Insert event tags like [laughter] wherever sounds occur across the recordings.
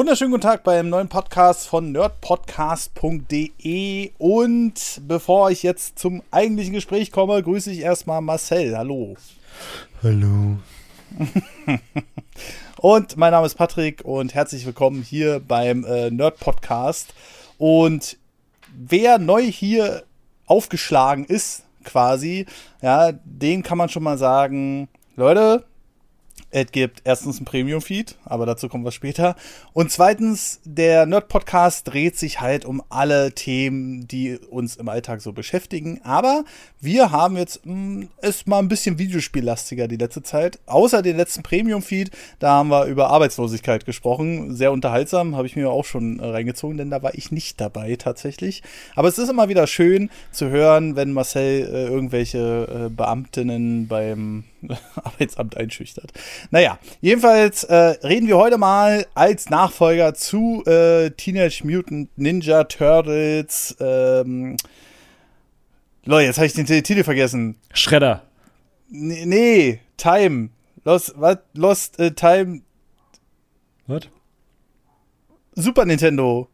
Wunderschönen guten Tag beim neuen Podcast von nerdpodcast.de und bevor ich jetzt zum eigentlichen Gespräch komme, grüße ich erstmal Marcel. Hallo. Hallo. [laughs] und mein Name ist Patrick und herzlich willkommen hier beim äh, Nerd Podcast. Und wer neu hier aufgeschlagen ist, quasi, ja, den kann man schon mal sagen, Leute, es gibt erstens ein Premium-Feed, aber dazu kommen wir später. Und zweitens, der Nerd-Podcast dreht sich halt um alle Themen, die uns im Alltag so beschäftigen. Aber wir haben jetzt mh, hm, ein bisschen Videospiellastiger die letzte Zeit. Außer den letzten Premium-Feed, da haben wir über Arbeitslosigkeit gesprochen. Sehr unterhaltsam, habe ich mir auch schon äh, reingezogen, denn da war ich nicht dabei tatsächlich. Aber es ist immer wieder schön zu hören, wenn Marcel äh, irgendwelche äh, Beamtinnen beim [laughs] Arbeitsamt einschüchtert. Naja, jedenfalls äh, reden wir heute mal als Nachfolger zu äh, Teenage Mutant Ninja Turtles. Ähm, Leute, jetzt habe ich den Titel vergessen. Schredder. Nee, nee Time. Lost, was? Lost uh, Time. Was? Super Nintendo.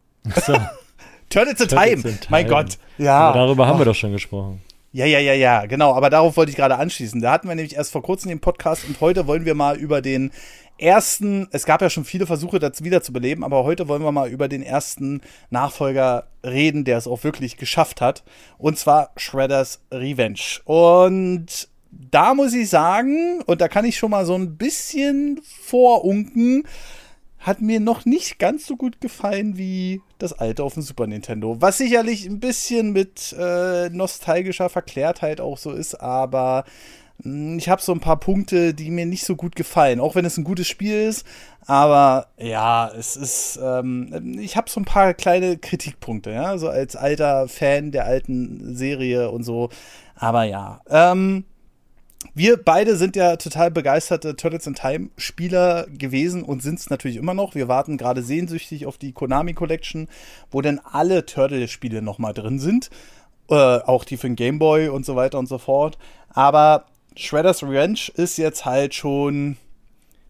So. [laughs] Turtles in Time. Time. Mein Gott. Ja. Aber darüber haben wir doch schon gesprochen. Ja, ja, ja, ja, genau. Aber darauf wollte ich gerade anschließen. Da hatten wir nämlich erst vor kurzem den Podcast und heute wollen wir mal über den ersten, es gab ja schon viele Versuche, das wiederzubeleben, aber heute wollen wir mal über den ersten Nachfolger reden, der es auch wirklich geschafft hat. Und zwar Shredders Revenge. Und da muss ich sagen, und da kann ich schon mal so ein bisschen vorunken, hat mir noch nicht ganz so gut gefallen wie das alte auf dem Super Nintendo. Was sicherlich ein bisschen mit äh, nostalgischer Verklärtheit auch so ist, aber mh, hm, ich habe so ein paar Punkte, die mir nicht so gut gefallen. Auch wenn es ein gutes Spiel ist, aber ja, es ist, ähm, ich habe so ein paar kleine Kritikpunkte, ja, so als alter Fan der alten Serie und so. Aber ja, ähm, wir beide sind ja total begeisterte Turtles in Time Spieler gewesen und sind es natürlich immer noch. Wir warten gerade sehnsüchtig auf die Konami Collection, wo dann alle Turtles Spiele nochmal drin sind. Äh, auch die für den Game Boy und so weiter und so fort. Aber Shredder's Revenge ist jetzt halt schon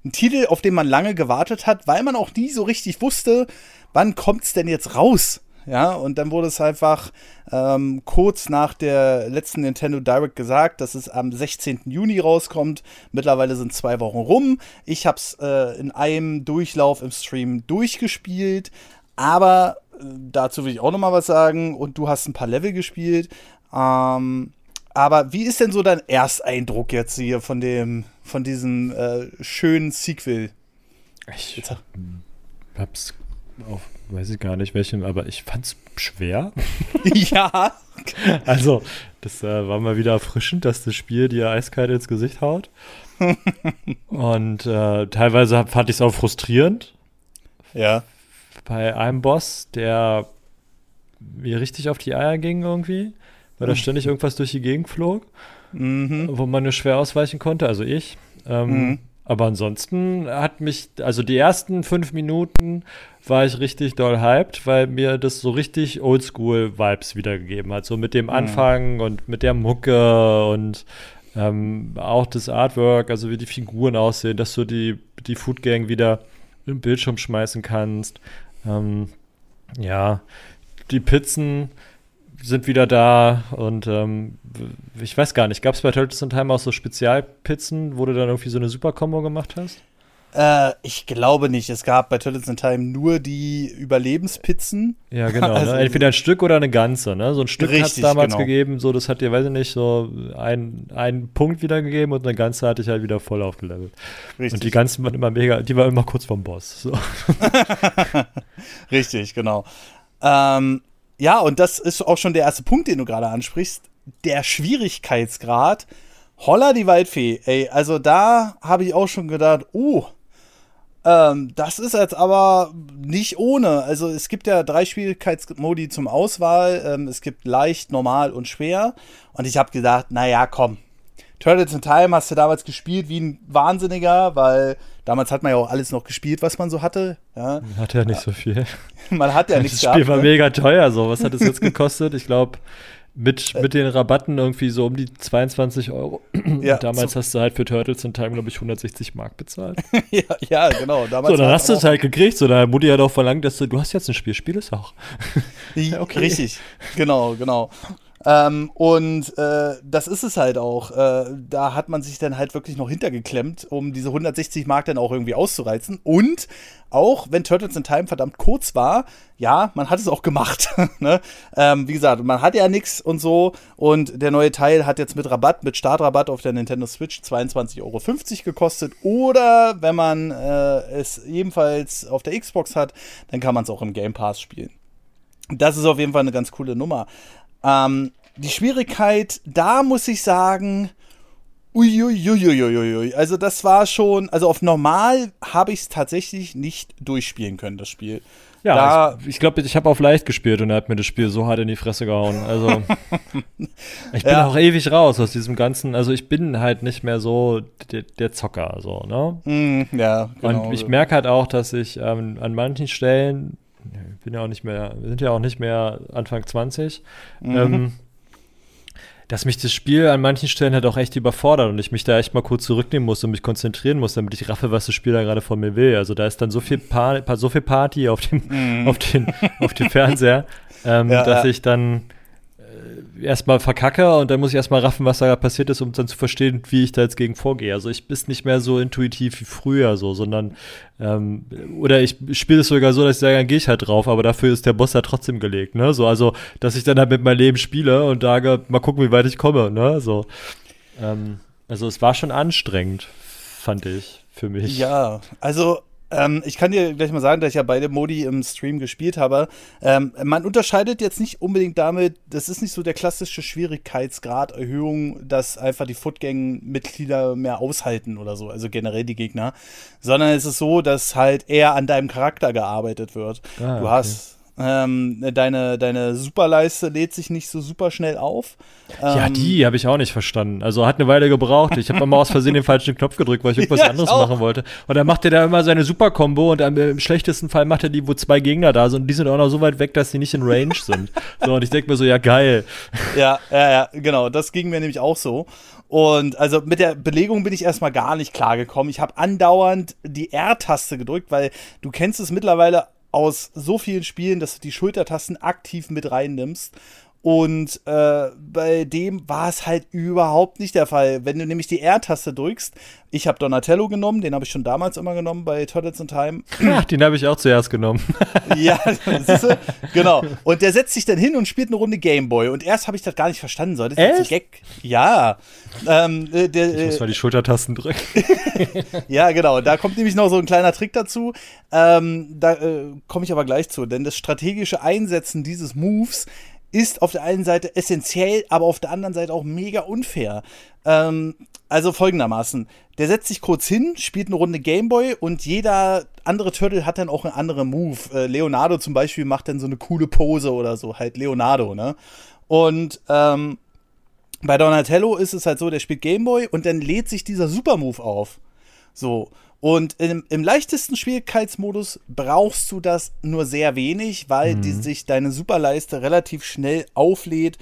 ein Titel, auf den man lange gewartet hat, weil man auch nie so richtig wusste, wann es denn jetzt raus? Ja, und dann wurde es einfach ähm, kurz nach der letzten Nintendo Direct gesagt, dass es am 16. Juni rauskommt. Mittlerweile sind zwei Wochen rum. Ich habe es äh, in einem Durchlauf im Stream durchgespielt, aber äh, dazu will ich auch noch mal was sagen. Und du hast ein paar Level gespielt. Ähm, aber wie ist denn so dein Ersteindruck jetzt hier von dem, von diesem äh, schönen Sequel? Ich hab's auf weiß ich gar nicht welchen, aber ich fand's schwer. [laughs] ja. Also, das äh, war mal wieder erfrischend, dass das Spiel dir eiskalt ins Gesicht haut. Und äh, teilweise fand ich es auch frustrierend. Ja. Bei einem Boss, der mir richtig auf die Eier ging irgendwie, weil da mhm. ständig irgendwas durch die Gegend flog, mhm. wo man nur schwer ausweichen konnte, also ich. Ähm, mhm. Aber ansonsten hat mich, also die ersten fünf Minuten war ich richtig doll hyped, weil mir das so richtig Oldschool-Vibes wiedergegeben hat. So mit dem mhm. Anfang und mit der Mucke und ähm, auch das Artwork, also wie die Figuren aussehen, dass du die, die Food Gang wieder im Bildschirm schmeißen kannst. Ähm, ja, die Pizzen sind wieder da und ähm, ich weiß gar nicht, gab es bei Turtles in Time auch so Spezialpizzen, wo du dann irgendwie so eine Super-Kombo gemacht hast? Äh, ich glaube nicht. Es gab bei Turtles in Time nur die Überlebenspizzen. Ja, genau. Ne? [laughs] also, ne? Entweder ein Stück oder eine ganze. Ne? So ein Stück hat es damals genau. gegeben, so das hat dir, weiß ich nicht, so ein, einen Punkt wiedergegeben und eine ganze hatte ich halt wieder voll aufgelevelt. Richtig. Und die ganzen waren immer mega, die waren immer kurz vorm Boss. So. [laughs] Richtig, genau. Ähm, ja, und das ist auch schon der erste Punkt, den du gerade ansprichst. Der Schwierigkeitsgrad. Holla die Waldfee. Ey, also da habe ich auch schon gedacht, oh, ähm, das ist jetzt aber nicht ohne. Also es gibt ja drei Schwierigkeitsmodi zum Auswahl. Ähm, es gibt leicht, normal und schwer. Und ich habe gedacht, naja, komm. Turtles in Time hast du damals gespielt wie ein Wahnsinniger, weil damals hat man ja auch alles noch gespielt, was man so hatte. Ja. Man hatte ja nicht so viel. man hat ja [laughs] nichts Das Spiel gehabt, war ne? mega teuer. So, was hat es jetzt gekostet? Ich glaube Mit, mit den Rabatten irgendwie so um die 22 Euro. [clears throat] Ja, damals hast du halt für Turtles in Time, glaube ich, 160 Mark bezahlt. [laughs] ja, ja, genau. Damals so, dann hast du es halt gekriegt. So, da Mutti hat auch verlangt, dass du, du hast jetzt ein Spiel, spiel es auch. [laughs] okay. Richtig, genau, genau. Ähm, und äh, das ist es halt auch. Äh, da hat man sich dann halt wirklich noch hintergeklemmt, um diese 160 Mark dann auch irgendwie auszureizen. Und auch wenn Turtles in Time verdammt kurz war, ja, man hat es auch gemacht. [laughs] ne? ähm, wie gesagt, man hat ja nichts und so. Und der neue Teil hat jetzt mit Rabatt, mit Startrabatt auf der Nintendo Switch 22,50 Euro gekostet. Oder wenn man äh, es ebenfalls auf der Xbox hat, dann kann man es auch im Game Pass spielen. Das ist auf jeden Fall eine ganz coole Nummer. Ähm, die Schwierigkeit, da muss ich sagen, uiuiuiuiui. Also das war schon, also auf normal habe ich es tatsächlich nicht durchspielen können, das Spiel. Ja, da, ich, ich glaube, ich habe auf leicht gespielt und er hat mir das Spiel so hart in die Fresse gehauen. Also [laughs] ich bin ja. auch ewig raus aus diesem ganzen, also ich bin halt nicht mehr so der, der Zocker, so, ne? Mm, ja, genau. Und ich merke halt auch, dass ich ähm, an manchen Stellen bin ja auch nicht mehr, wir sind ja auch nicht mehr Anfang 20, mhm. ähm, dass mich das Spiel an manchen Stellen halt auch echt überfordert und ich mich da echt mal kurz zurücknehmen muss und mich konzentrieren muss, damit ich raffe, was das Spiel da gerade von mir will. Also da ist dann so viel, pa so viel Party auf dem, mhm. auf den, auf dem Fernseher, [laughs] ähm, ja, dass ja. ich dann erstmal verkacke und dann muss ich erstmal raffen, was da passiert ist, um dann zu verstehen, wie ich da jetzt gegen vorgehe. Also ich bin nicht mehr so intuitiv wie früher so, sondern ähm, oder ich spiele es sogar so, dass ich sage, dann gehe ich halt drauf, aber dafür ist der Boss ja trotzdem gelegt, ne? So, also, dass ich dann halt mit meinem Leben spiele und sage, mal gucken, wie weit ich komme, ne? So. Ähm, also es war schon anstrengend, fand ich, für mich. Ja, also ähm, ich kann dir gleich mal sagen, dass ich ja beide Modi im Stream gespielt habe. Ähm, man unterscheidet jetzt nicht unbedingt damit, das ist nicht so der klassische Schwierigkeitsgrad-Erhöhung, dass einfach die Footgang-Mitglieder mehr aushalten oder so, also generell die Gegner, sondern es ist so, dass halt eher an deinem Charakter gearbeitet wird. Ah, du okay. hast ähm, deine, deine Superleiste lädt sich nicht so super schnell auf. Ähm, ja, die habe ich auch nicht verstanden. Also hat eine Weile gebraucht. Ich habe immer aus Versehen den falschen Knopf gedrückt, weil ich [laughs] irgendwas ja, anderes machen wollte. Und dann macht er da immer seine Super-Kombo und im schlechtesten Fall macht er die, wo zwei Gegner da sind und die sind auch noch so weit weg, dass die nicht in Range sind. [laughs] so, und ich denke mir so, ja, geil. Ja, ja, ja, genau. Das ging mir nämlich auch so. Und also mit der Belegung bin ich erstmal gar nicht klar gekommen. Ich habe andauernd die R-Taste gedrückt, weil du kennst es mittlerweile aus so vielen Spielen, dass du die Schultertasten aktiv mit reinnimmst. Und äh, bei dem war es halt überhaupt nicht der Fall. Wenn du nämlich die R-Taste drückst, ich habe Donatello genommen, den habe ich schon damals immer genommen bei Turtles in Time. Ach, den habe ich auch zuerst genommen. [laughs] ja, siehste, genau. Und der setzt sich dann hin und spielt eine Runde Gameboy. Und erst habe ich das gar nicht verstanden. Soll das Echt? jetzt Gag? Ja. Ähm, äh, der, ich muss mal die Schultertasten drücken. [laughs] ja, genau. Da kommt nämlich noch so ein kleiner Trick dazu. Ähm, da äh, komme ich aber gleich zu. Denn das strategische Einsetzen dieses Moves ist auf der einen Seite essentiell, aber auf der anderen Seite auch mega unfair. Ähm, also folgendermaßen: Der setzt sich kurz hin, spielt eine Runde Gameboy und jeder andere Turtle hat dann auch einen anderen Move. Äh, Leonardo zum Beispiel macht dann so eine coole Pose oder so, halt Leonardo, ne? Und ähm, bei Donatello ist es halt so, der spielt Gameboy und dann lädt sich dieser Super-Move auf. So. Und im, im, leichtesten Schwierigkeitsmodus brauchst du das nur sehr wenig, weil mhm. die, sich deine Superleiste relativ schnell auflädt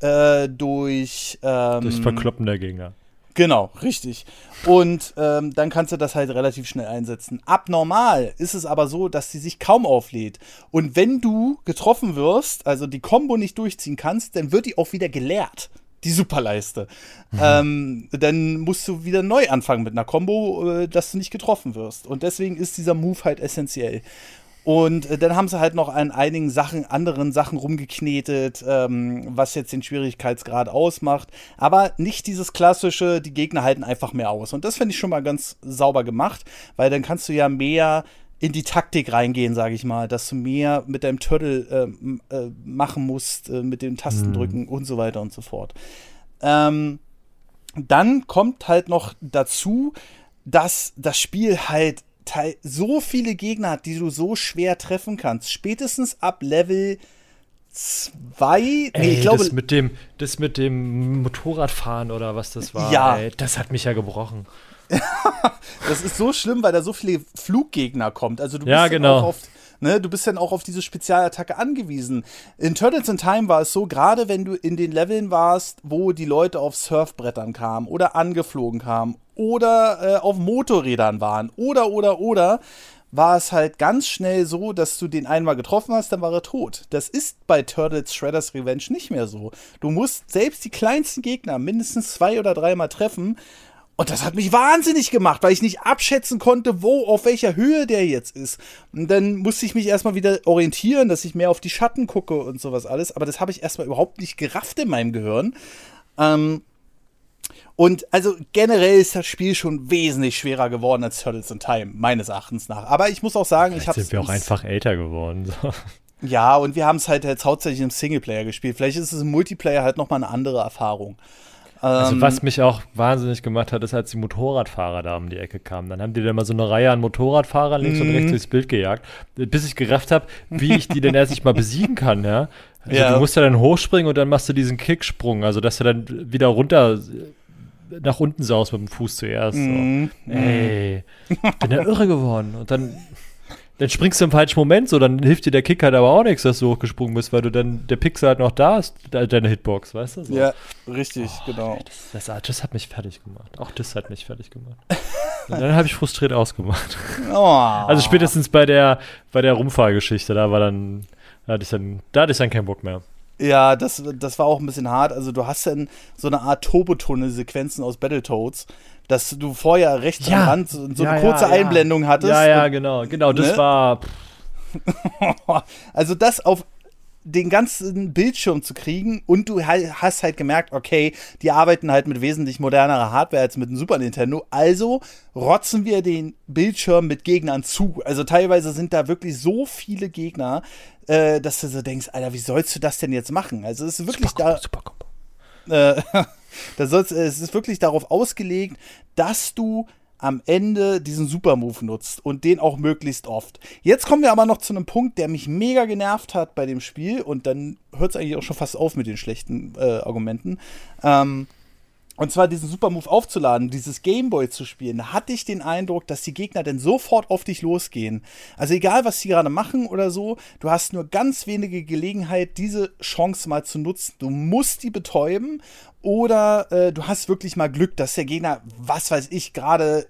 äh, durch ähm, das Verkloppen der Gegner. Genau, richtig. Und ähm, dann kannst du das halt relativ schnell einsetzen. Abnormal ist es aber so, dass sie sich kaum auflädt. Und wenn du getroffen wirst, also die Combo nicht durchziehen kannst, dann wird die auch wieder geleert die Superleiste. Mhm. Ähm, dann musst du wieder neu anfangen mit einer Combo, äh, dass du nicht getroffen wirst. Und deswegen ist dieser Move halt essentiell. Und äh, dann haben sie halt noch an einigen Sachen, anderen Sachen rumgeknetet, ähm, was jetzt den Schwierigkeitsgrad ausmacht. Aber nicht dieses klassische, die Gegner halten einfach mehr aus. Und das finde ich schon mal ganz sauber gemacht, weil dann kannst du ja mehr in die Taktik reingehen, sage ich mal, dass du mehr mit deinem Turtle äh, äh, machen musst, äh, mit den Tastendrücken mhm. und so weiter und so fort. Ähm, dann kommt halt noch dazu, dass das Spiel halt so viele Gegner hat, die du so schwer treffen kannst. Spätestens ab Level 2. Nee, ich glaube. Das mit, dem, das mit dem Motorradfahren oder was das war, ja. Ey, das hat mich ja gebrochen. [laughs] das ist so schlimm, weil da so viele Fluggegner kommt. Also du ja, bist genau. auch auf Ne? Du bist dann auch auf diese Spezialattacke angewiesen. In Turtles in Time war es so, gerade wenn du in den Leveln warst, wo die Leute auf Surfbrettern kamen oder angeflogen kamen oder äh, auf Motorrädern waren oder, oder, oder, war es halt ganz schnell so, dass du den einmal getroffen hast, dann war er tot. Das ist bei Turtles Shredders Revenge nicht mehr so. Du musst selbst die kleinsten Gegner mindestens zwei oder dreimal treffen. Und das hat mich wahnsinnig gemacht, weil ich nicht abschätzen konnte, wo, auf welcher Höhe der jetzt ist. Und dann musste ich mich erstmal wieder orientieren, dass ich mehr auf die Schatten gucke und sowas alles. Aber das habe ich erstmal überhaupt nicht gerafft in meinem Gehirn. Ähm, und also generell ist das Spiel schon wesentlich schwerer geworden als Turtles in Time, meines Erachtens nach. Aber ich muss auch sagen, Vielleicht ich habe sind wir auch einfach älter geworden. So. Ja, und wir haben es halt jetzt hauptsächlich im Singleplayer gespielt. Vielleicht ist es im Multiplayer halt nochmal eine andere Erfahrung. Also ähm, was mich auch wahnsinnig gemacht hat, ist, als die Motorradfahrer da um die Ecke kamen. Dann haben die da mal so eine Reihe an Motorradfahrern links und rechts mhm. durchs Bild gejagt, bis ich gerafft habe, wie ich die denn erst nicht mal besiegen kann, ja. Also ja. du musst ja dann hochspringen und dann machst du diesen Kicksprung, also dass du dann wieder runter nach unten saust mit dem Fuß zuerst. So. Mm, Ey, bin ja irre geworden. Und dann, dann springst du im falschen Moment so, dann hilft dir der Kick halt aber auch nichts, dass du hochgesprungen bist, weil du dann, der Pixel halt noch da ist, deine Hitbox, weißt du? So. Ja, richtig, oh, genau. Das, das, das, hat mich fertig gemacht. Auch das hat mich fertig gemacht. Und dann habe ich frustriert ausgemacht. [laughs] Oh. Also spätestens bei der, bei der Rumfahrgeschichte, da war dann, da hatte ich dann, da hatte ich dann keinen Bock mehr. Ja, das, das war auch ein bisschen hart. Also du hast dann so eine Art Turbotunnel-Sequenzen aus Battletoads, dass du vorher rechts ja. am Rand so, ja, eine kurze ja, Einblendung hattest. Ja, ja, genau, genau. Das ne? war. [laughs] also das auf den ganzen Bildschirm zu kriegen und du hast halt gemerkt, okay, die arbeiten halt mit wesentlich modernerer Hardware als mit dem Super Nintendo, also rotzen wir den Bildschirm mit Gegnern zu. Also teilweise sind da wirklich so viele Gegner, äh, dass du so denkst, Alter, wie sollst du das denn jetzt machen? Also es ist wirklich super da. Super äh, [laughs] da sollst, es ist wirklich darauf ausgelegt, dass du am Ende diesen Super-Move nutzt und den auch möglichst oft. Jetzt kommen wir aber noch zu einem Punkt, der mich mega genervt hat bei dem Spiel und dann hört es eigentlich auch schon fast auf mit den schlechten äh, Argumenten. Ähm, und zwar diesen Super-Move aufzuladen, dieses Gameboy zu spielen, hatte ich den Eindruck, dass die Gegner dann sofort auf dich losgehen. Also egal, was sie gerade machen oder so, du hast nur ganz wenige Gelegenheit, diese Chance mal zu nutzen. Du musst die betäuben oder äh, du hast wirklich mal Glück, dass der Gegner, was weiß ich, gerade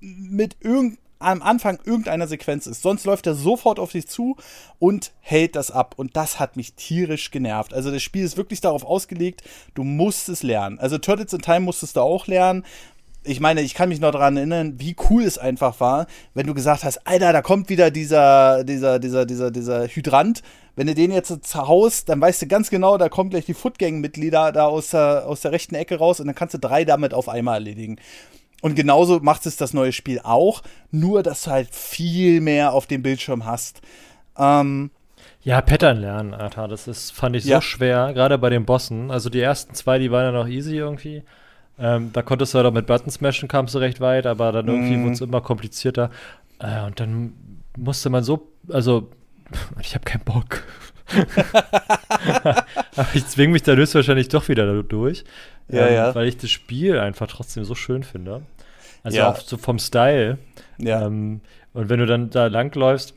mit irgendeinem am Anfang irgendeiner Sequenz ist. Sonst läuft er sofort auf dich zu und hält das ab. Und das hat mich tierisch genervt. Also das Spiel ist wirklich darauf ausgelegt, du musst es lernen. Also Turtles in Time musstest du auch lernen. Ich meine, ich kann mich noch daran erinnern, wie cool es einfach war, wenn du gesagt hast, Alter, da kommt wieder dieser, dieser, dieser, dieser, dieser Hydrant. Wenn du den jetzt zerhaust, dann weißt du ganz genau, da kommen gleich die Footgang-Mitglieder da aus der, aus der rechten Ecke raus und dann kannst du drei damit auf einmal erledigen. Und genauso macht es das neue Spiel auch, nur dass du halt viel mehr auf dem Bildschirm hast. Ähm, ja, Pattern lernen, Alter, das ist, fand ich so ja. schwer, gerade bei den Bossen. Also die ersten zwei, die waren ja noch easy irgendwie. Ähm, da konntest du halt auch mit Button smashen, kamst du recht weit, aber dann irgendwie mm. wurde es immer komplizierter. Äh, und dann musste man so, also, [laughs] ich habe keinen Bock. Aber ich zwinge mich da höchstwahrscheinlich doch wieder durch. Ja, ähm, ja. Weil ich das Spiel einfach trotzdem so schön finde. Also ja. auch so vom Style. Ja. Ähm, und wenn du dann da langläufst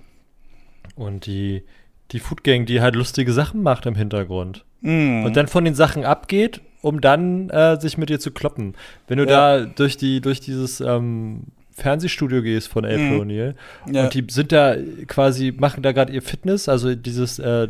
und die, die Food Gang, die halt lustige Sachen macht im Hintergrund. Mm. Und dann von den Sachen abgeht, um dann äh, sich mit dir zu kloppen. Wenn du ja. da durch die, durch dieses ähm, Fernsehstudio gehst von April mm. O'Neil ja. und die sind da quasi, machen da gerade ihr Fitness, also dieses äh,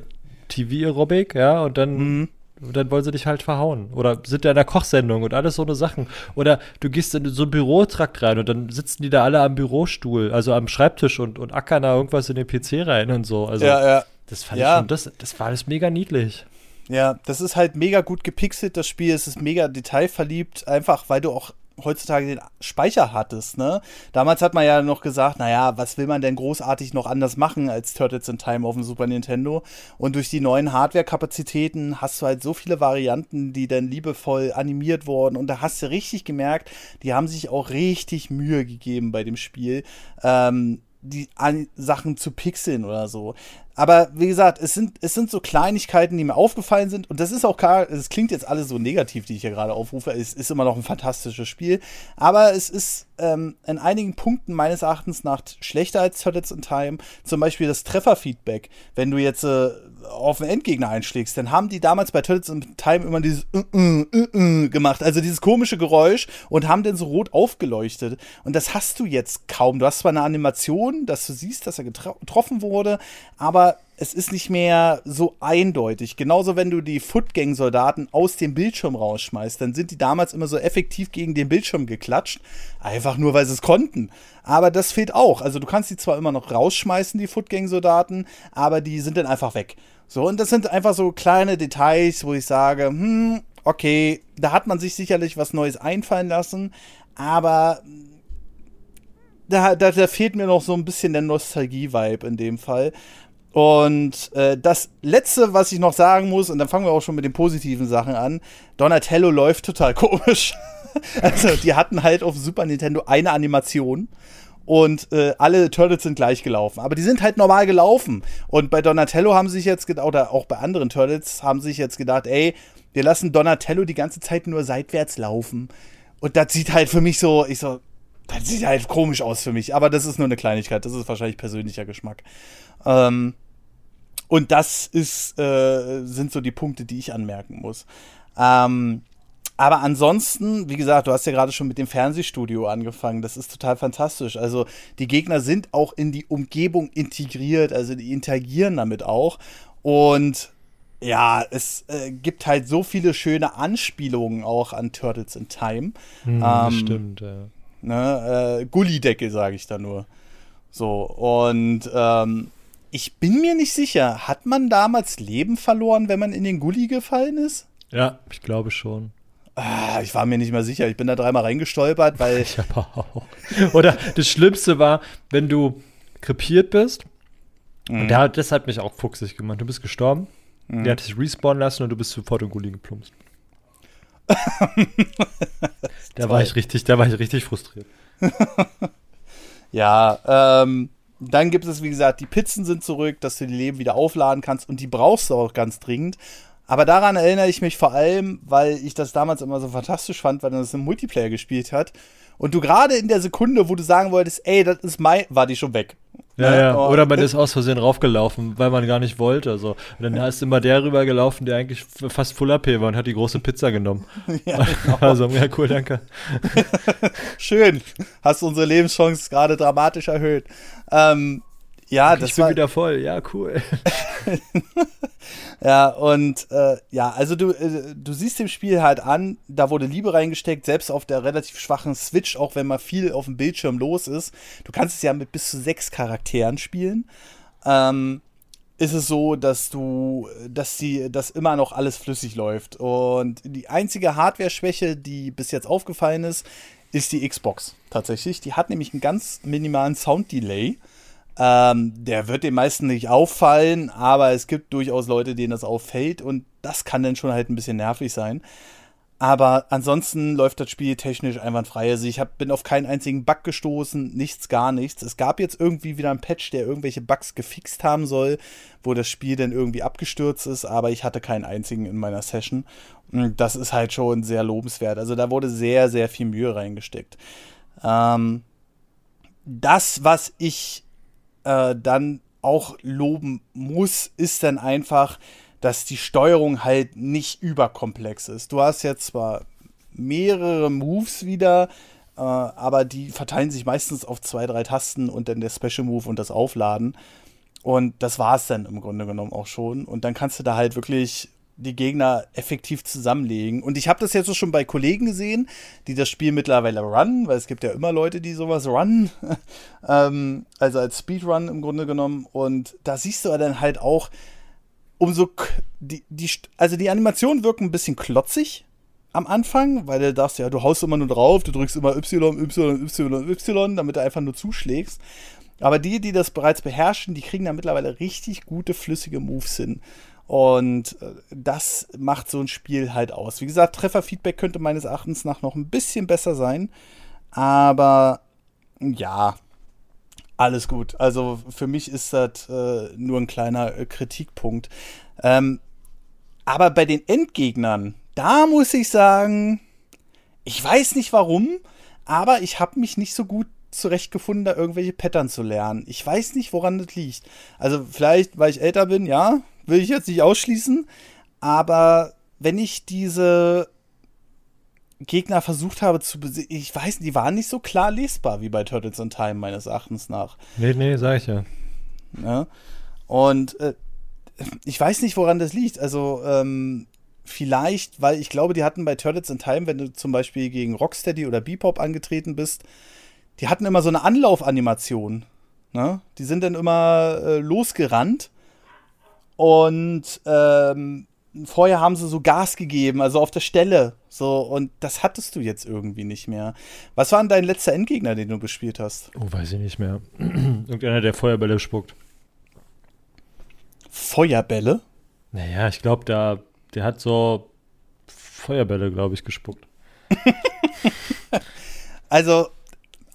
TV-Aerobic, ja, und dann. Und dann wollen sie dich halt verhauen. Oder sind da in der Kochsendung und alles so eine Sachen. Oder du gehst in so einen Bürotrakt rein und dann sitzen die da alle am Bürostuhl, also am Schreibtisch und, und ackern da irgendwas in den PC rein und so. Also, ja, ja. Das fand ja. ich schon, das, das war alles mega niedlich. Ja, das ist halt mega gut gepixelt, das Spiel. Es ist mega detailverliebt, einfach weil du auch heutzutage den Speicher hattest, ne? Damals hat man ja noch gesagt, naja, was will man denn großartig noch anders machen als Turtles in Time auf dem Super Nintendo? Und durch die neuen Hardware-Kapazitäten hast du halt so viele Varianten, die dann liebevoll animiert wurden. Und da hast du richtig gemerkt, die haben sich auch richtig Mühe gegeben bei dem Spiel. Ähm, die Sachen zu pixeln oder so. Aber wie gesagt, es sind, es sind so Kleinigkeiten, die mir aufgefallen sind. Und das ist auch klar, es klingt jetzt alles so negativ, die ich hier gerade aufrufe. Es ist immer noch ein fantastisches Spiel. Aber es ist ähm, in einigen Punkten meines Erachtens nach schlechter als Turtles in Time. Zum Beispiel das Trefferfeedback. Wenn du jetzt äh, auf einen Endgegner einschlägst, dann haben die damals bei Turtles in Time immer dieses uh, uh, uh, gemacht, also dieses komische Geräusch und haben den so rot aufgeleuchtet. Und das hast du jetzt kaum. Du hast zwar eine Animation, dass du siehst, dass er getroffen wurde, aber es ist nicht mehr so eindeutig. Genauso, wenn du die Footgang-Soldaten aus dem Bildschirm rausschmeißt, dann sind die damals immer so effektiv gegen den Bildschirm geklatscht. Einfach nur, weil sie es konnten. Aber das fehlt auch. Also du kannst die zwar immer noch rausschmeißen, die Footgang-Soldaten, aber die sind dann einfach weg. So, und das sind einfach so kleine Details, wo ich sage, hm, okay, da hat man sich sicherlich was Neues einfallen lassen, aber da, da, da fehlt mir noch so ein bisschen der Nostalgie-Vibe in dem Fall. Und äh, das letzte, was ich noch sagen muss, und dann fangen wir auch schon mit den positiven Sachen an: Donatello läuft total [laughs] komisch. also, die hatten halt auf Super Nintendo eine Animation und äh, alle Turtles sind gleich gelaufen. Aber die sind halt normal gelaufen. Und bei Donatello haben sie sich jetzt gedacht, oder auch bei anderen Turtles haben sie sich jetzt gedacht, ey, wir lassen Donatello die ganze Zeit nur seitwärts laufen. Und das sieht halt für mich so, ich so, das sieht halt komisch aus für mich. Aber das ist nur eine Kleinigkeit, das ist wahrscheinlich persönlicher Geschmack. Ähm, und das ist, äh, sind so die Punkte, die ich anmerken muss. Ähm, aber ansonsten, wie gesagt, du hast ja gerade schon mit dem Fernsehstudio angefangen. Das ist total fantastisch. Also die Gegner sind auch in die Umgebung integriert, also die interagieren damit auch. Und ja, es äh, gibt halt so viele schöne Anspielungen auch an Turtles in Time. Hm, ähm, stimmt, ja. Ne, äh, Gullideckel, sage ich da nur. So, und ähm, ich bin mir nicht sicher, hat man damals Leben verloren, wenn man in den Gully gefallen ist? Ja, ich glaube schon. Ah, ich war mir nicht mehr sicher. Ich bin da dreimal reingestolpert, weil. [laughs] Ich aber auch. Oder das Schlimmste war, wenn du krepiert bist. Mhm. Und der hat deshalb mich auch fuchsig gemacht. Du bist gestorben. Mhm. Der hat dich respawnen lassen und du bist sofort in Gully geplumpst. [laughs] da war ich richtig, da war ich richtig frustriert. [laughs] ja, ähm, dann gibt es, wie gesagt, die Pizzen sind zurück, dass du die Leben wieder aufladen kannst und die brauchst du auch ganz dringend. Aber daran erinnere ich mich vor allem, weil ich das damals immer so fantastisch fand, weil man das im Multiplayer gespielt hat. Und du gerade in der Sekunde, wo du sagen wolltest, ey, das ist mein, war die schon weg. Ja, ne? ja. Oder man ist aus Versehen raufgelaufen, weil man gar nicht wollte. Also. Und dann [laughs] ist immer der rübergelaufen, der eigentlich fast Full AP war und hat die große Pizza genommen. [laughs] Ja, genau. [laughs] Also, ja, cool, danke. Schön. Hast unsere Lebenschance gerade dramatisch erhöht. Ähm, ja, das ich bin war, wieder voll. Ja, cool. [laughs] ja, und äh, ja, also du, äh, du siehst dem Spiel halt an, da wurde Liebe reingesteckt, selbst auf der relativ schwachen Switch, auch wenn mal viel auf dem Bildschirm los ist. Du kannst es ja mit bis zu sechs Charakteren spielen. Ähm, ist es so, dass du, dass die, dass immer noch alles flüssig läuft. Und die einzige Hardware-Schwäche, die bis jetzt aufgefallen ist, ist die Xbox tatsächlich. Die hat nämlich einen ganz minimalen Sound-Delay. Ähm, der wird den meisten nicht auffallen, aber es gibt durchaus Leute, denen das auffällt und das kann dann schon halt ein bisschen nervig sein. Aber ansonsten läuft das Spiel technisch einwandfrei. Also ich hab, bin auf keinen einzigen Bug gestoßen, nichts, gar nichts. Es gab jetzt irgendwie wieder einen Patch, der irgendwelche Bugs gefixt haben soll, wo das Spiel dann irgendwie abgestürzt ist, aber ich hatte keinen einzigen in meiner Session. Und das ist halt schon sehr lobenswert. Also da wurde sehr, sehr viel Mühe reingesteckt. Ähm, das, was ich äh, dann auch loben muss, ist dann einfach, dass die Steuerung halt nicht überkomplex ist. Du hast jetzt zwar mehrere Moves wieder, äh, aber die verteilen sich meistens auf zwei, drei Tasten und dann der Special Move und das Aufladen. Und das war es dann im Grunde genommen auch schon. Und dann kannst du da halt wirklich die Gegner effektiv zusammenlegen. Und ich habe das jetzt schon bei Kollegen gesehen, die das Spiel mittlerweile run, weil es gibt ja immer Leute, die sowas run, [laughs] ähm, also als Speedrun im Grunde genommen. Und da siehst du dann halt auch, umso die, die, also die Animationen wirken ein bisschen klotzig am Anfang, weil du darfst ja, du haust immer nur drauf, du drückst immer Y, Y, Y, Y, damit du einfach nur zuschlägst. Aber die, die das bereits beherrschen, die kriegen da mittlerweile richtig gute, flüssige Moves hin. Und äh, das macht so ein Spiel halt aus. Wie gesagt, Trefferfeedback könnte meines Erachtens nach noch ein bisschen besser sein. Aber ja, alles gut. Also für mich ist das äh, nur ein kleiner äh, Kritikpunkt. Ähm, aber bei den Endgegnern, da muss ich sagen, ich weiß nicht warum, aber ich habe mich nicht so gut zurechtgefunden, da irgendwelche Pattern zu lernen. Ich weiß nicht, woran das liegt. Also vielleicht, weil ich älter bin, ja, will ich jetzt nicht ausschließen, aber wenn ich diese Gegner versucht habe zu besiegen, ich weiß, die waren nicht so klar lesbar wie bei Turtles in Time, meines Erachtens nach. Nee, nee, sag ich ja. ja? Und äh, ich weiß nicht, woran das liegt. Also, ähm, vielleicht, weil ich glaube, die hatten bei Turtles in Time, wenn du zum Beispiel gegen Rocksteady oder Bebop angetreten bist, die hatten immer so eine Anlaufanimation. Ne? Die sind dann immer äh, losgerannt und ähm, vorher haben sie so Gas gegeben, also auf der Stelle. So, und das hattest du jetzt irgendwie nicht mehr. Was war denn dein letzter Endgegner, den du gespielt hast? Oh, weiß ich nicht mehr. [clears throat] Irgendeiner, der Feuerbälle spuckt. Feuerbälle? Naja, ich glaube, da, der hat so Feuerbälle, glaube ich, gespuckt. [laughs] also,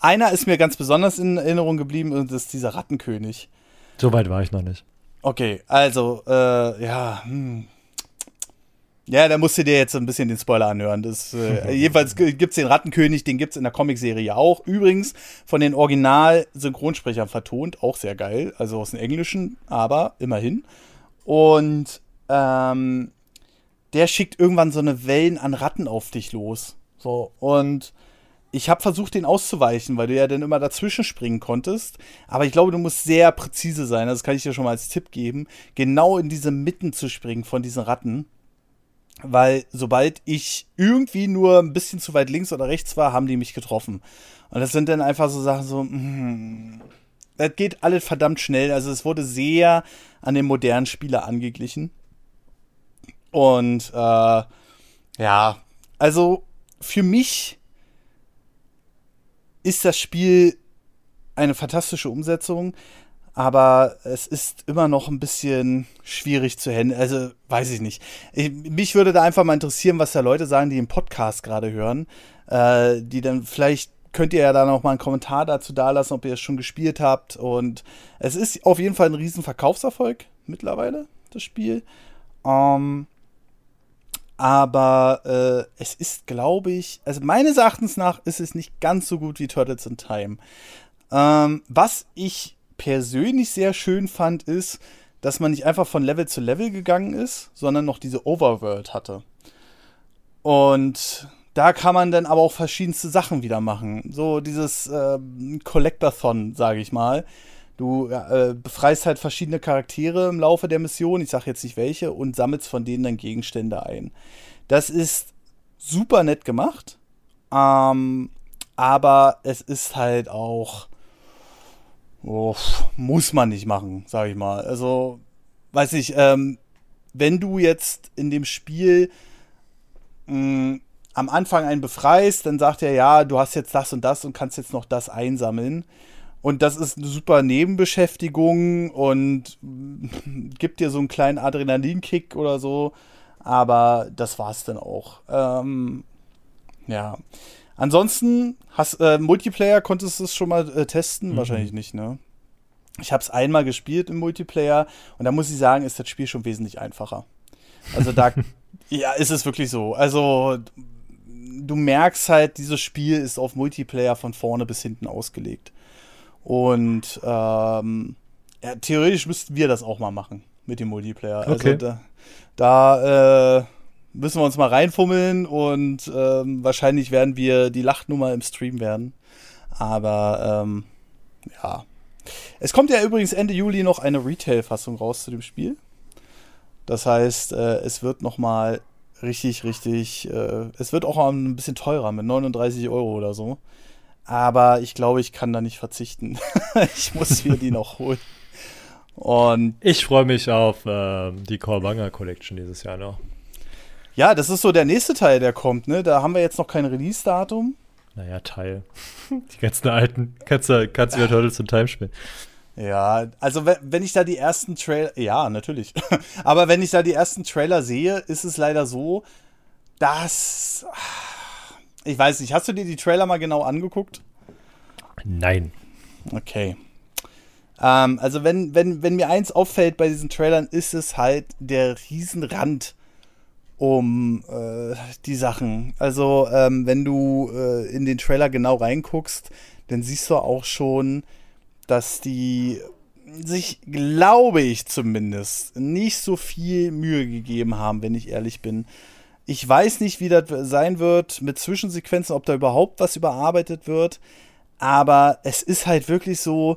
einer ist mir ganz besonders in Erinnerung geblieben und das ist dieser Rattenkönig. So weit war ich noch nicht. Okay, also, äh, ja, hm. Ja, da musst du dir jetzt ein bisschen den Spoiler anhören. Das, äh, [laughs] jedenfalls gibt es den Rattenkönig, den gibt es in der Comicserie auch. Übrigens von den Original-Synchronsprechern vertont, auch sehr geil. Also aus dem Englischen, aber immerhin. Und ähm, der schickt irgendwann so eine Wellen an Ratten auf dich los. So, und ich habe versucht, den auszuweichen, weil du ja dann immer dazwischen springen konntest. Aber ich glaube, du musst sehr präzise sein. Das kann ich dir schon mal als Tipp geben. Genau in diese Mitten zu springen von diesen Ratten weil sobald ich irgendwie nur ein bisschen zu weit links oder rechts war, haben die mich getroffen. Und das sind dann einfach so Sachen so, mm, das geht alles verdammt schnell. Also es wurde sehr an den modernen Spieler angeglichen. Und äh, ja, also für mich ist das Spiel eine fantastische Umsetzung aber es ist immer noch ein bisschen schwierig zu handeln. Also, weiß ich nicht. Ich, mich würde da einfach mal interessieren, was da Leute sagen, die im Podcast gerade hören, äh, die dann vielleicht könnt ihr ja da noch mal einen Kommentar dazu dalassen, ob ihr es schon gespielt habt. Und es ist auf jeden Fall ein riesen Verkaufserfolg mittlerweile, das Spiel. Ähm, aber äh, es ist, glaube ich, also meines Erachtens nach ist es nicht ganz so gut wie Turtles in Time. Ähm, was ich persönlich sehr schön fand, ist, dass man nicht einfach von Level zu Level gegangen ist, sondern noch diese Overworld hatte. Und da kann man dann aber auch verschiedenste Sachen wieder machen. So dieses äh, Collectathon, sage ich mal. Du äh, befreist halt verschiedene Charaktere im Laufe der Mission, ich sage jetzt nicht welche, und sammelst von denen dann Gegenstände ein. Das ist super nett gemacht, ähm, aber es ist halt auch Oh, muss man nicht machen, sag ich mal. Also, weiß ich, ähm, wenn du jetzt in dem Spiel mh, mm, am Anfang einen befreist, dann sagt er, ja, du hast jetzt das und das und kannst jetzt noch das einsammeln. Und das ist eine super Nebenbeschäftigung und [laughs] gibt dir so einen kleinen Adrenalinkick oder so. Aber das war's dann auch. Ähm, ja. Ansonsten, hast, äh, Multiplayer konntest du es schon mal äh, testen? Mhm. Wahrscheinlich nicht, ne? Ich habe es einmal gespielt im Multiplayer und da muss ich sagen, ist das Spiel schon wesentlich einfacher. Also da, [laughs] ja, ist es wirklich so. Also du merkst halt, dieses Spiel ist auf Multiplayer von vorne bis hinten ausgelegt. Und ähm, ja, theoretisch müssten wir das auch mal machen mit dem Multiplayer. Also okay. Also da, da äh, müssen wir uns mal reinfummeln und ähm, wahrscheinlich werden wir die Lachnummer im Stream werden. Aber ähm, ja. Es kommt ja übrigens Ende Juli noch eine Retail-Fassung raus zu dem Spiel. Das heißt, äh, es wird noch mal richtig, richtig, äh, es wird auch ein bisschen teurer mit 39 Euro oder so. Aber ich glaube, ich kann da nicht verzichten. [laughs] ich muss mir die noch holen. Und ich freue mich auf äh, die Korbanger Collection dieses Jahr noch. Ja, das ist so der nächste Teil, der kommt, ne? Da haben wir jetzt noch kein Release-Datum. Naja, Teil. Die ganzen alten. Kannst du, kannst du ja Turtles in Time spielen. Ja, also wenn ich da die ersten Trailer, ja, natürlich. [laughs] Aber wenn ich da die ersten Trailer sehe, ist es leider so, dass ich weiß nicht, hast du dir die Trailer mal genau angeguckt? Nein. Okay. Ähm, also wenn, wenn, wenn mir eins auffällt bei diesen Trailern, ist es halt der Riesenrand um äh, die Sachen. Also, ähm, wenn du äh, in den Trailer genau reinguckst, dann siehst du auch schon, dass die sich, glaube ich zumindest, nicht so viel Mühe gegeben haben, wenn ich ehrlich bin. Ich weiß nicht, wie das sein wird mit Zwischensequenzen, ob da überhaupt was überarbeitet wird. Aber es ist halt wirklich so,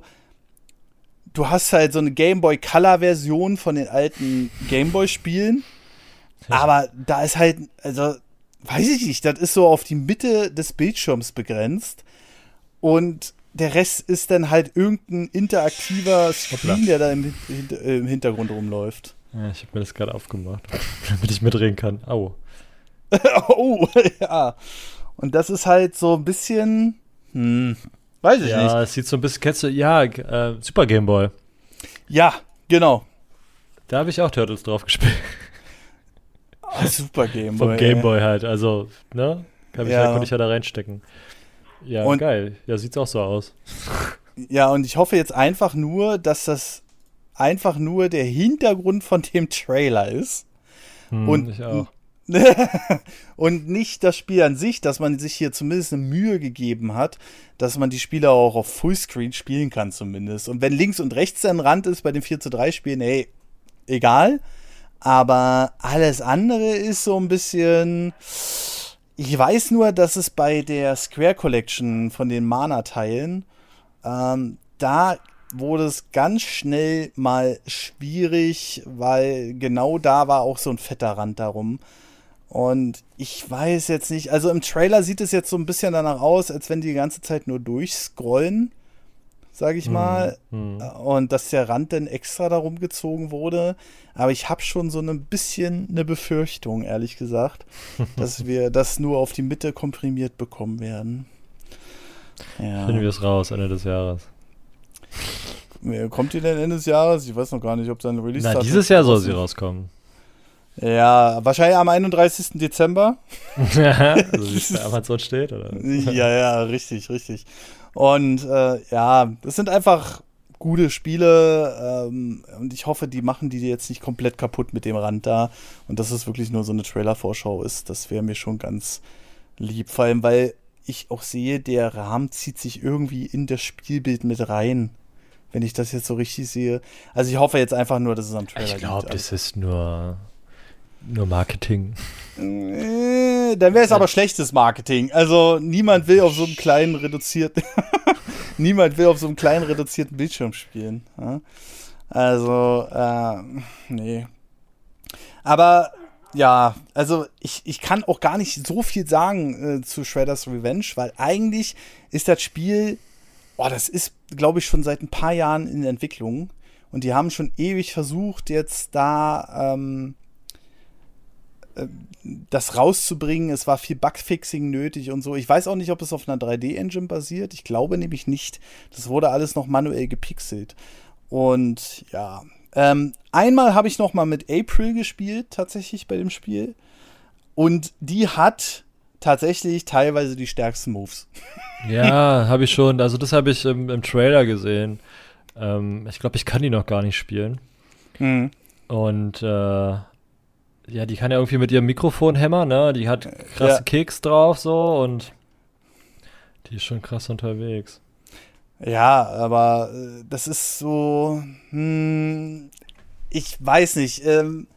du hast halt so eine Game Boy Color Version von den alten Game Boy Spielen. Ja. Aber da ist halt, also, weiß ich nicht, das ist so auf die Mitte des Bildschirms begrenzt. Und der Rest ist dann halt irgendein interaktiver Screen, der da im, im Hintergrund rumläuft. Ja, ich habe mir das gerade aufgemacht, [laughs] damit ich mitreden kann. Au. [laughs] oh, [laughs] ja. Und das ist halt so ein bisschen, hm, weiß ich ja, nicht. Ja, es sieht so ein bisschen, kennst du, ja, äh, Super Game Boy. Ja, genau. Da habe ich auch Turtles drauf gespielt. Oh, Super Game Boy. Vom Game Boy halt, also, ne? Kann ich ja. konnte ich ja da reinstecken. Ja, und, geil. Ja, sieht's auch so aus. Ja, und ich hoffe jetzt einfach nur, dass das einfach nur der Hintergrund von dem Trailer ist. Hm, und ich auch. [laughs] und nicht das Spiel an sich, dass man sich hier zumindest eine Mühe gegeben hat, dass man die Spiele auch auf Fullscreen spielen kann zumindest. Und wenn links und rechts ein Rand ist bei den 4 zu 3 Spielen, ey, egal. Aber alles andere ist so ein bisschen. Ich weiß nur, dass es bei der Square Collection von den Mana-Teilen, ähm, da wurde es ganz schnell mal schwierig, weil genau da war auch so ein fetter Rand darum. Und ich weiß jetzt nicht, also im Trailer sieht es jetzt so ein bisschen danach aus, als wenn die die ganze Zeit nur durchscrollen, sage ich hm, mal. Mhm. Und dass der Rand dann extra darum gezogen wurde. Aber ich habe schon so ein bisschen eine Befürchtung, ehrlich gesagt, [laughs] dass wir das nur auf die Mitte komprimiert bekommen werden. Ja. Finden wir es raus, Ende des Jahres. Kommt die denn Ende des Jahres? Ich weiß noch gar nicht, ob dann Release Na, dieses Jahr soll sie rauskommen. Ja, wahrscheinlich am 31. Dezember. [laughs] also wie es bei Amazon steht, oder? [laughs] ja, ja, richtig, richtig. Und äh, ja, das sind einfach gute Spiele ähm, und ich hoffe, die machen die jetzt nicht komplett kaputt mit dem Rand da und dass es wirklich nur so eine Trailer-Vorschau ist. Das wäre mir schon ganz lieb. Vor allem, weil ich auch sehe, der Rahmen zieht sich irgendwie in das Spielbild mit rein. Wenn ich das jetzt so richtig sehe. Also ich hoffe jetzt einfach nur, dass es am Trailer Ich glaube, das ist nur nur Marketing. Dann wäre es aber schlechtes Marketing. Also niemand will auf so einem kleinen reduzierten [laughs] niemand will auf so einem kleinen reduzierten Bildschirm spielen. Also, äh, nee. Aber ja, also ich, ich kann auch gar nicht so viel sagen äh, zu Shredder's Revenge, weil eigentlich ist das Spiel, boah, das ist, glaube ich, schon seit ein paar Jahren in Entwicklung. Und die haben schon ewig versucht, jetzt da ähm, das rauszubringen. Es war viel Bugfixing nötig und so. Ich weiß auch nicht, ob es auf einer 3D-Engine basiert. Ich glaube nämlich nicht. Das wurde alles noch manuell gepixelt. Und ja, ähm, einmal habe ich noch mal mit April gespielt, tatsächlich bei dem Spiel. Und die hat tatsächlich teilweise die stärksten Moves. [laughs] Ja, habe ich schon. Also das habe ich im, im, Trailer gesehen. Ähm, ich glaube, ich kann die noch gar nicht spielen. Mhm. Und äh, ja, die kann ja irgendwie mit ihrem Mikrofon hämmern, ne? Die hat krasse ja. Keks drauf so und die ist schon krass unterwegs. Ja, aber äh, das ist so, hm, ich weiß nicht. Ähm,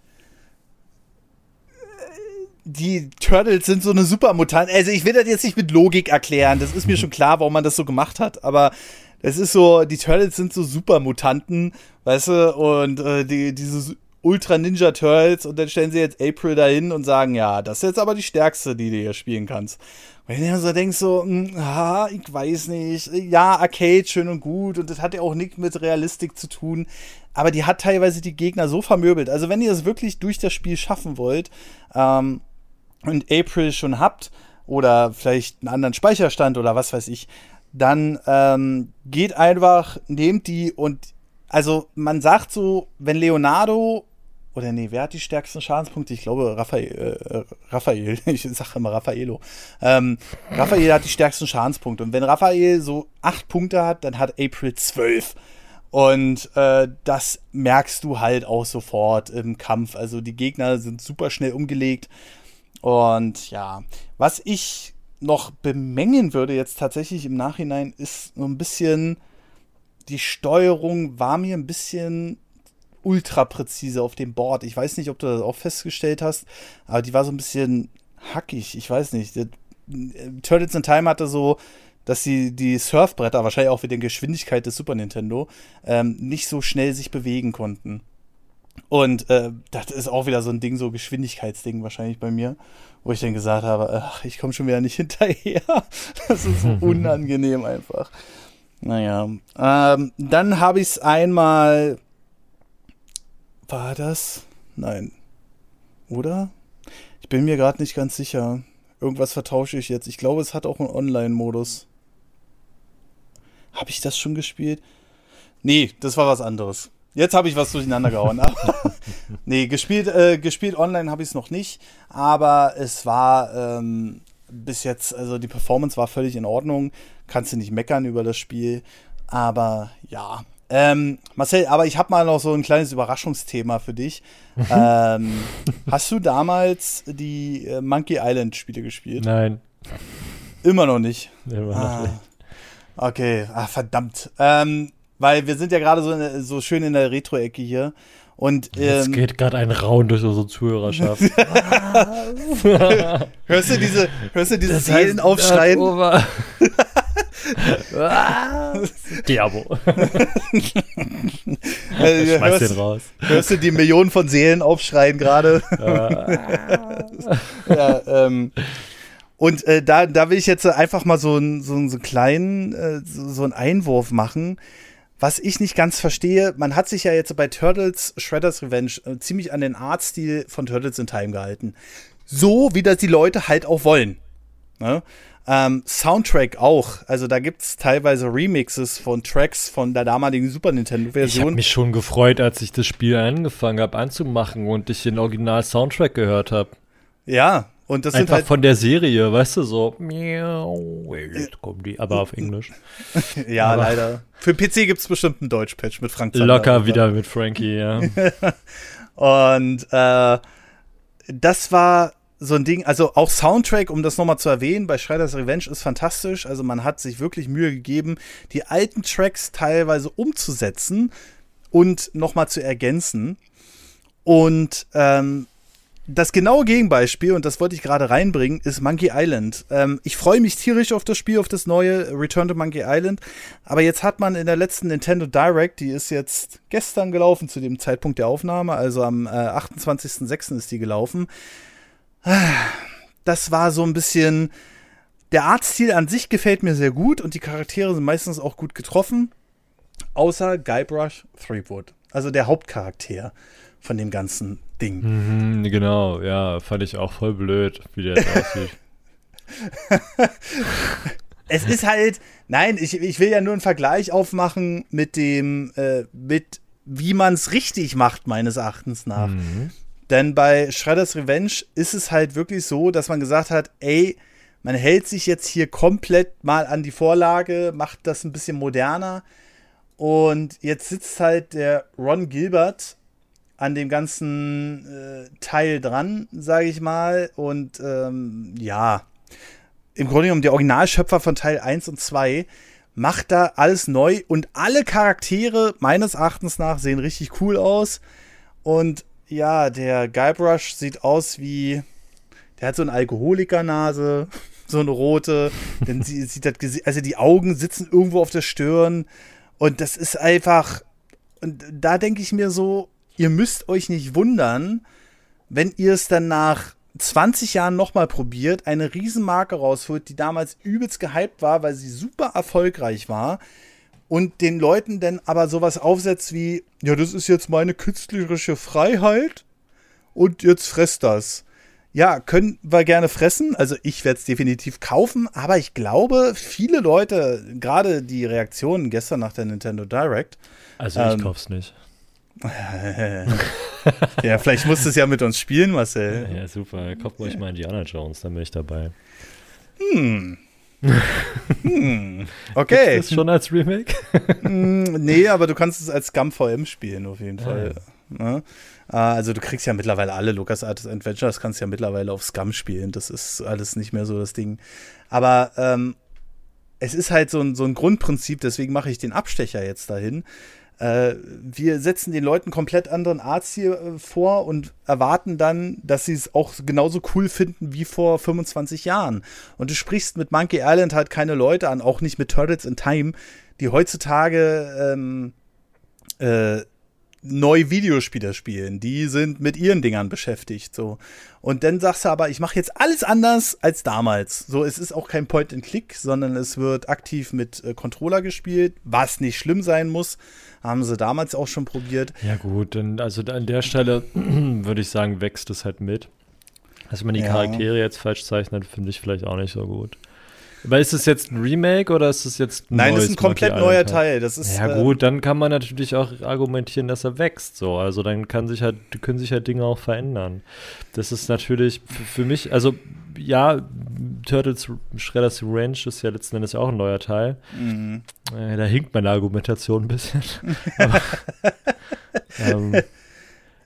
die Turtles sind so eine Supermutant. Also ich will das jetzt nicht mit Logik erklären. Das ist mir schon [laughs] klar, warum man das so gemacht hat. Aber es ist so, die Turtles sind so Supermutanten, weißt du, und äh, die, diese Ultra Ninja Turtles und dann stellen sie jetzt April dahin und sagen, ja, das ist jetzt aber die stärkste, die du hier spielen kannst. Wenn du so denkst, so, ah, ich weiß nicht, ja, Arcade, schön und gut und das hat ja auch nichts mit Realistik zu tun, aber die hat teilweise die Gegner so vermöbelt. Also wenn ihr es wirklich durch das Spiel schaffen wollt ähm, und April schon habt oder vielleicht einen anderen Speicherstand oder was weiß ich, dann ähm, geht einfach, nehmt die und also man sagt so, wenn Leonardo oder nee, wer hat die stärksten Schadenspunkte? Ich glaube, Raphael, äh, Raphael, [laughs] ich sage immer Raffaello. Ähm, Raphael hat die stärksten Schadenspunkte. Und wenn Raphael so acht Punkte hat, dann hat April zwölf. Und äh, das merkst du halt auch sofort im Kampf. Also die Gegner sind super schnell umgelegt. Und ja, was ich noch bemängeln würde jetzt tatsächlich im Nachhinein, ist so ein bisschen, die Steuerung war mir ein bisschen ultra präzise auf dem Board. Ich weiß nicht, ob du das auch festgestellt hast, aber die war so ein bisschen hackig. Ich weiß nicht. Turtles in Time hatte so, dass sie die Surfbretter, wahrscheinlich auch für die Geschwindigkeit des Super Nintendo, ähm, nicht so schnell sich bewegen konnten. Und äh, das ist auch wieder so ein Ding, so Geschwindigkeitsding wahrscheinlich bei mir, wo ich dann gesagt habe, ach, ich komme schon wieder nicht [laughs] hinterher. Das ist so [laughs] unangenehm einfach. Naja, ähm, dann habe ich es einmal. War das? Nein. Oder? Ich bin mir gerade nicht ganz sicher. Irgendwas vertausche ich jetzt. Ich glaube, es hat auch einen Online-Modus. Habe ich das schon gespielt? Nee, das war was anderes. Jetzt habe ich was durcheinander gehauen. [laughs] nee, gespielt, äh, gespielt online habe ich es noch nicht, aber es war ähm, bis jetzt, also die Performance war völlig in Ordnung. Kannst du nicht meckern über das Spiel. Aber ja. Ähm, Marcel, aber ich habe mal noch so ein kleines Überraschungsthema für dich. ähm, [laughs] hast du damals die äh, Monkey Island Spiele gespielt? Nein. Immer noch nicht. Immer noch ah. nicht. Okay, ah, verdammt. Ähm, weil wir sind ja gerade so, so schön in der Retro-Ecke hier. Und, ähm, Jetzt geht gerade ein Raun durch unsere Zuhörerschaft. [laughs] hörst du diese, hörst du diese Seelen aufschreien? [laughs] [laughs] Diabo. äh, Schmeiß hörst, den raus. Hörst du die Millionen von Seelen aufschreien gerade? [laughs] ja, ähm, und äh, da, da will ich jetzt einfach mal so, ein, so, so einen kleinen äh, so, so einen Einwurf machen was ich nicht ganz verstehe, man hat sich ja jetzt bei Turtles Shredder's Revenge äh, ziemlich an den Artstil von Turtles in Time gehalten. So, wie das die Leute halt auch wollen. Ne? Ähm, Soundtrack auch. Also da gibt es teilweise Remixes von Tracks von der damaligen Super Nintendo-Version. Ich habe mich schon gefreut, als ich das Spiel angefangen habe anzumachen und ich den Original-Soundtrack gehört habe. Ja, und das Einfach sind halt von der Serie, weißt du, so. Jetzt kommen die, aber auf Englisch. [laughs] ja, aber leider. Für PC gibt es bestimmt einen Deutsch-Patch mit Frank Zander. Locker wieder mit Frankie, ja. [laughs] und äh, das war so ein Ding, also auch Soundtrack, um das nochmal zu erwähnen, bei Shredder's Revenge ist fantastisch. Also man hat sich wirklich Mühe gegeben, die alten Tracks teilweise umzusetzen und nochmal zu ergänzen. Und ähm, das genaue Gegenbeispiel, und das wollte ich gerade reinbringen, ist Monkey Island. Ähm, ich freue mich tierisch auf das Spiel, auf das neue Return to Monkey Island. Aber jetzt hat man in der letzten Nintendo Direct, die ist jetzt gestern gelaufen zu dem Zeitpunkt der Aufnahme, also am äh, 28.06. ist die gelaufen. Das war so ein bisschen. Der Artstil an sich gefällt mir sehr gut und die Charaktere sind meistens auch gut getroffen. Außer Guybrush Threepwood, also der Hauptcharakter von dem ganzen Ding. Mhm, genau, ja, fand ich auch voll blöd, wie der aussieht. [laughs] es ist halt, nein, ich, ich will ja nur einen Vergleich aufmachen mit dem, äh, mit wie man es richtig macht, meines Erachtens nach. Mhm. Denn bei Shredder's Revenge ist es halt wirklich so, dass man gesagt hat, ey, man hält sich jetzt hier komplett mal an die Vorlage, macht das ein bisschen moderner. Und jetzt sitzt halt der Ron Gilbert an dem ganzen äh, Teil dran, sage ich mal. Und ähm, ja, im Grunde genommen der Originalschöpfer von Teil 1 und 2 macht da alles neu und alle Charaktere meines Erachtens nach sehen richtig cool aus. Und ja, der Guybrush sieht aus wie, der hat so eine Alkoholikernase, [laughs] so eine rote. Dann sieht das, also die Augen sitzen irgendwo auf der Stirn. Und das ist einfach, und da denke ich mir so, ihr müsst euch nicht wundern, wenn ihr es dann nach 20 Jahren nochmal probiert, eine Riesenmarke rausholt, die damals übelst gehypt war, weil sie super erfolgreich war und den Leuten dann aber sowas aufsetzt wie, ja, das ist jetzt meine künstlerische Freiheit und jetzt fresst das. Ja, können wir gerne fressen. Also ich werde es definitiv kaufen, aber ich glaube, viele Leute, gerade die Reaktionen gestern nach der Nintendo Direct. Also ich ähm, kauf's nicht. [laughs] ja, vielleicht musst du es ja mit uns spielen, Marcel. Ja, super. Kauft euch mal Indiana Jones, dann bin ich dabei. Hm. Hm, okay. Ist das schon als Remake? hm, nee, aber du kannst es als Scum VM spielen, auf jeden Fall. Ja. Ne? Also du kriegst ja mittlerweile alle LucasArts Adventures, kannst ja mittlerweile auf Scum spielen. Das ist alles nicht mehr so das Ding. Aber ähm, es ist halt so ein, so ein Grundprinzip, deswegen mache ich den Abstecher jetzt dahin. Äh, wir setzen den Leuten komplett anderen Arts hier äh, vor und erwarten dann, dass sie es auch genauso cool finden wie vor 25 Jahren. Und du sprichst mit Monkey Island halt keine Leute an, auch nicht mit Turtles in Time, die heutzutage ähm, äh, neu Videospieler spielen. Die sind mit ihren Dingern beschäftigt. So. Und dann sagst du aber, ich mache jetzt alles anders als damals. So, es ist auch kein Point-and-Click, sondern es wird aktiv mit äh, Controller gespielt, was nicht schlimm sein muss. Haben sie damals auch schon probiert. Ja, gut, dann, also an der Stelle [clears throat] würde ich sagen, wächst es halt mit. Dass man die ja. Charaktere jetzt falsch zeichnet, finde ich vielleicht auch nicht so gut. Aber ist es jetzt ein Remake oder ist es jetzt ein Nein, das ist ein komplett neuer Teil. Das ist, ja gut, dann kann man natürlich auch argumentieren, dass er wächst. So, also dann kann sich halt, können sich halt Dinge auch verändern. Das ist natürlich für mich, also ja, Turtles Shredder's Range ist ja letzten Endes auch ein neuer Teil. Mhm. Äh, da hinkt meine Argumentation ein bisschen. [laughs] Aber, ähm,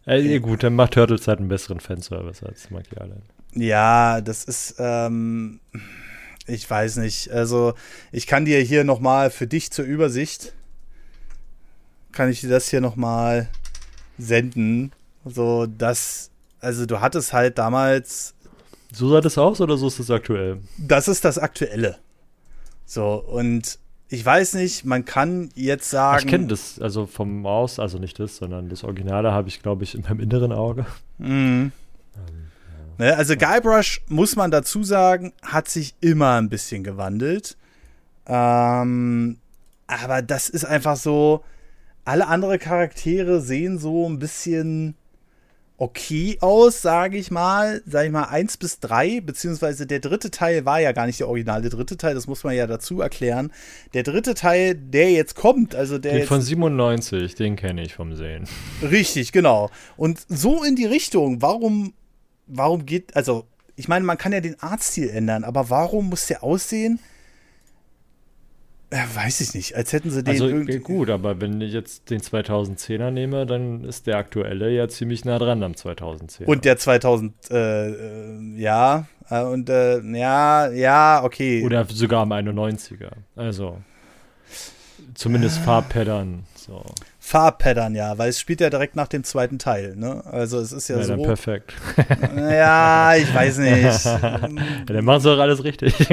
äh, gut, dann macht Turtles halt einen besseren Fanservice als Monkey Island. Ja, das ist ähm ich weiß nicht. Also, ich kann dir hier nochmal für dich zur Übersicht, kann ich dir das hier nochmal senden. So, dass, also du hattest halt damals. So sah das aus oder so ist das aktuell? Das ist das Aktuelle. So, und ich weiß nicht, man kann jetzt sagen. Ich kenne das, also vom Maus, also nicht das, sondern das Originale habe ich, glaube ich, in meinem inneren Auge. Mhm. Ne, also Guybrush, muss man dazu sagen, hat sich immer ein bisschen gewandelt. Ähm, aber das ist einfach so, alle anderen Charaktere sehen so ein bisschen okay aus, sage ich mal. Sag ich mal, eins bis drei, beziehungsweise der dritte Teil war ja gar nicht der originale dritte Teil, das muss man ja dazu erklären. Der dritte Teil, der jetzt kommt, also der. Den von 97, den kenne ich vom Sehen. Richtig, genau. Und so in die Richtung, warum warum geht, also, ich meine, man kann ja den Artstil ändern, aber warum muss der aussehen? Ja, weiß ich nicht, als hätten sie den. Also irgendwie gut, aber wenn ich jetzt den 2010er nehme, dann ist der aktuelle ja ziemlich nah dran am 2010er. Und der 2000, äh, äh, ja, äh, und äh, ja, ja, okay. Oder sogar am 91er. Also zumindest Farbpattern. So. Farbpattern, ja, weil es spielt ja direkt nach dem zweiten Teil, ne? Also es ist ja, ja so. perfekt. Ja, ich weiß nicht. [laughs] ja, dann machen sie doch alles richtig. [laughs]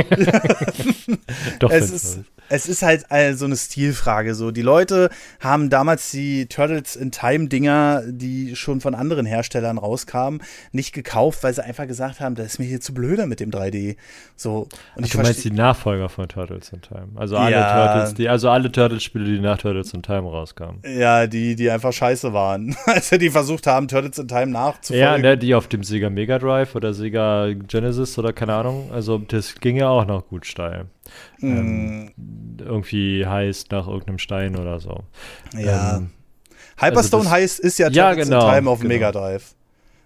doch, es ist, es ist halt so eine Stilfrage. So, die Leute haben damals die Turtles in Time Dinger, die schon von anderen Herstellern rauskamen, nicht gekauft, weil sie einfach gesagt haben, das ist mir hier zu blöder mit dem 3D. So und Ach, ich du meinst die Nachfolger von Turtles in Time? Also alle ja. Turtles, die, also alle Turtles-Spiele, die nach Turtles in Time rauskamen. Ja, die, die einfach scheiße waren, [laughs] als sie die versucht haben, Turtles in Time nachzufolgen. Ja, ne, die auf dem Sega Mega Drive oder Sega Genesis oder keine Ahnung. Also das ging ja auch noch gut steil. Mm. Ähm, irgendwie heißt nach irgendeinem Stein oder so. Ja. Ähm, Hyperstone also heißt, ist ja ja, genau, Time auf genau. Mega Drive.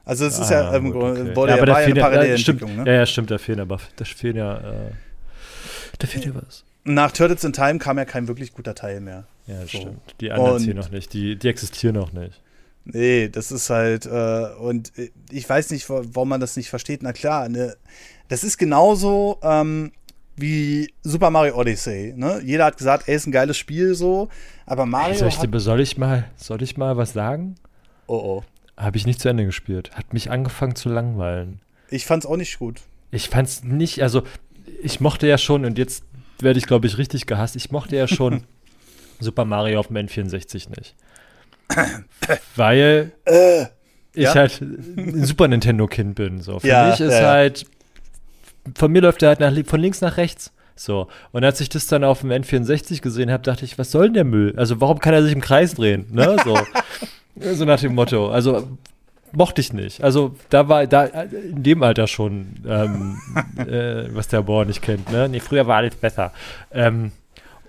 Also es ist ah, ja, ähm, okay. ja, aber da fehlt ja, stimmt, ne? ja, ja, stimmt, da fehlen aber, da fehlen ja, äh, da fehlt ja was. Nach Turtles in Time kam ja kein wirklich guter Teil mehr. Ja, so. stimmt. Die anderen hier noch nicht, die, die existieren noch nicht. Nee, das ist halt, äh, und ich weiß nicht, warum man das nicht versteht. Na klar, ne, das ist genauso, ähm, wie Super Mario Odyssey. Ne? Jeder hat gesagt, ey, ist ein geiles Spiel so, aber Mario. Soll ich, soll ich, mal, soll ich mal was sagen? Oh oh. Habe ich nicht zu Ende gespielt. Hat mich angefangen zu langweilen. Ich fand's auch nicht gut. Ich fand's nicht, also ich mochte ja schon, und jetzt werde ich, glaube ich, richtig gehasst, ich mochte ja schon [laughs] Super Mario auf dem N64 nicht. Weil äh, ich ja? halt ein Super Nintendo-Kind bin. So. Für ja, mich ist ja, halt von mir läuft er halt nach, von links nach rechts. So. Und als ich das dann auf dem N64 gesehen habe, dachte ich, was soll denn der Müll? Also, warum kann er sich im Kreis drehen? Ne? So. [laughs] so nach dem Motto. Also, mochte ich nicht. Also, da war, da, in dem Alter schon, ähm, [laughs] äh, was der Bohr nicht kennt. Ne? Nee, früher war alles besser. Ähm,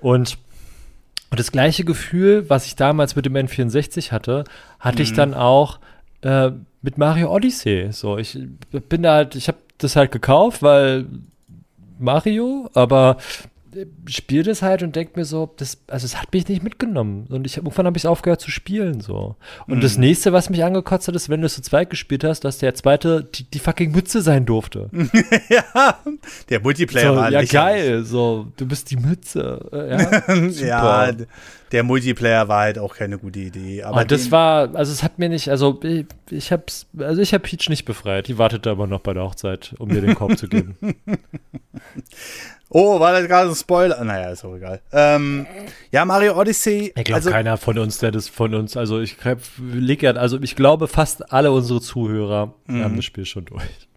und, und das gleiche Gefühl, was ich damals mit dem N64 hatte, hatte mhm. ich dann auch äh, mit Mario Odyssey. So, ich bin da halt, ich habe das halt gekauft, weil Mario, aber spiele das halt und denke mir so, das, also es hat mich nicht mitgenommen. Und ich, irgendwann habe ich aufgehört zu spielen. so. Und mhm. das nächste, was mich angekotzt hat, ist, wenn du es zu zweit gespielt hast, dass der zweite die, die fucking Mütze sein durfte. [laughs] ja, der Multiplayer so, war Ja, geil, so, du bist die Mütze. Ja, [laughs] ja, der Multiplayer war halt auch keine gute Idee. Aber und das war, also es hat mir nicht, also ich, ich hab's, also ich habe Peach nicht befreit. Die wartet aber noch bei der Hochzeit, um mir den Korb zu geben. [laughs] Oh, war das gerade ein Spoiler? Naja, ist auch egal. Ähm, ja, Mario Odyssey. Ich glaube, also, keiner von uns, der das von uns, also ich, also ich glaube, fast alle unsere Zuhörer mhm. haben das Spiel schon durch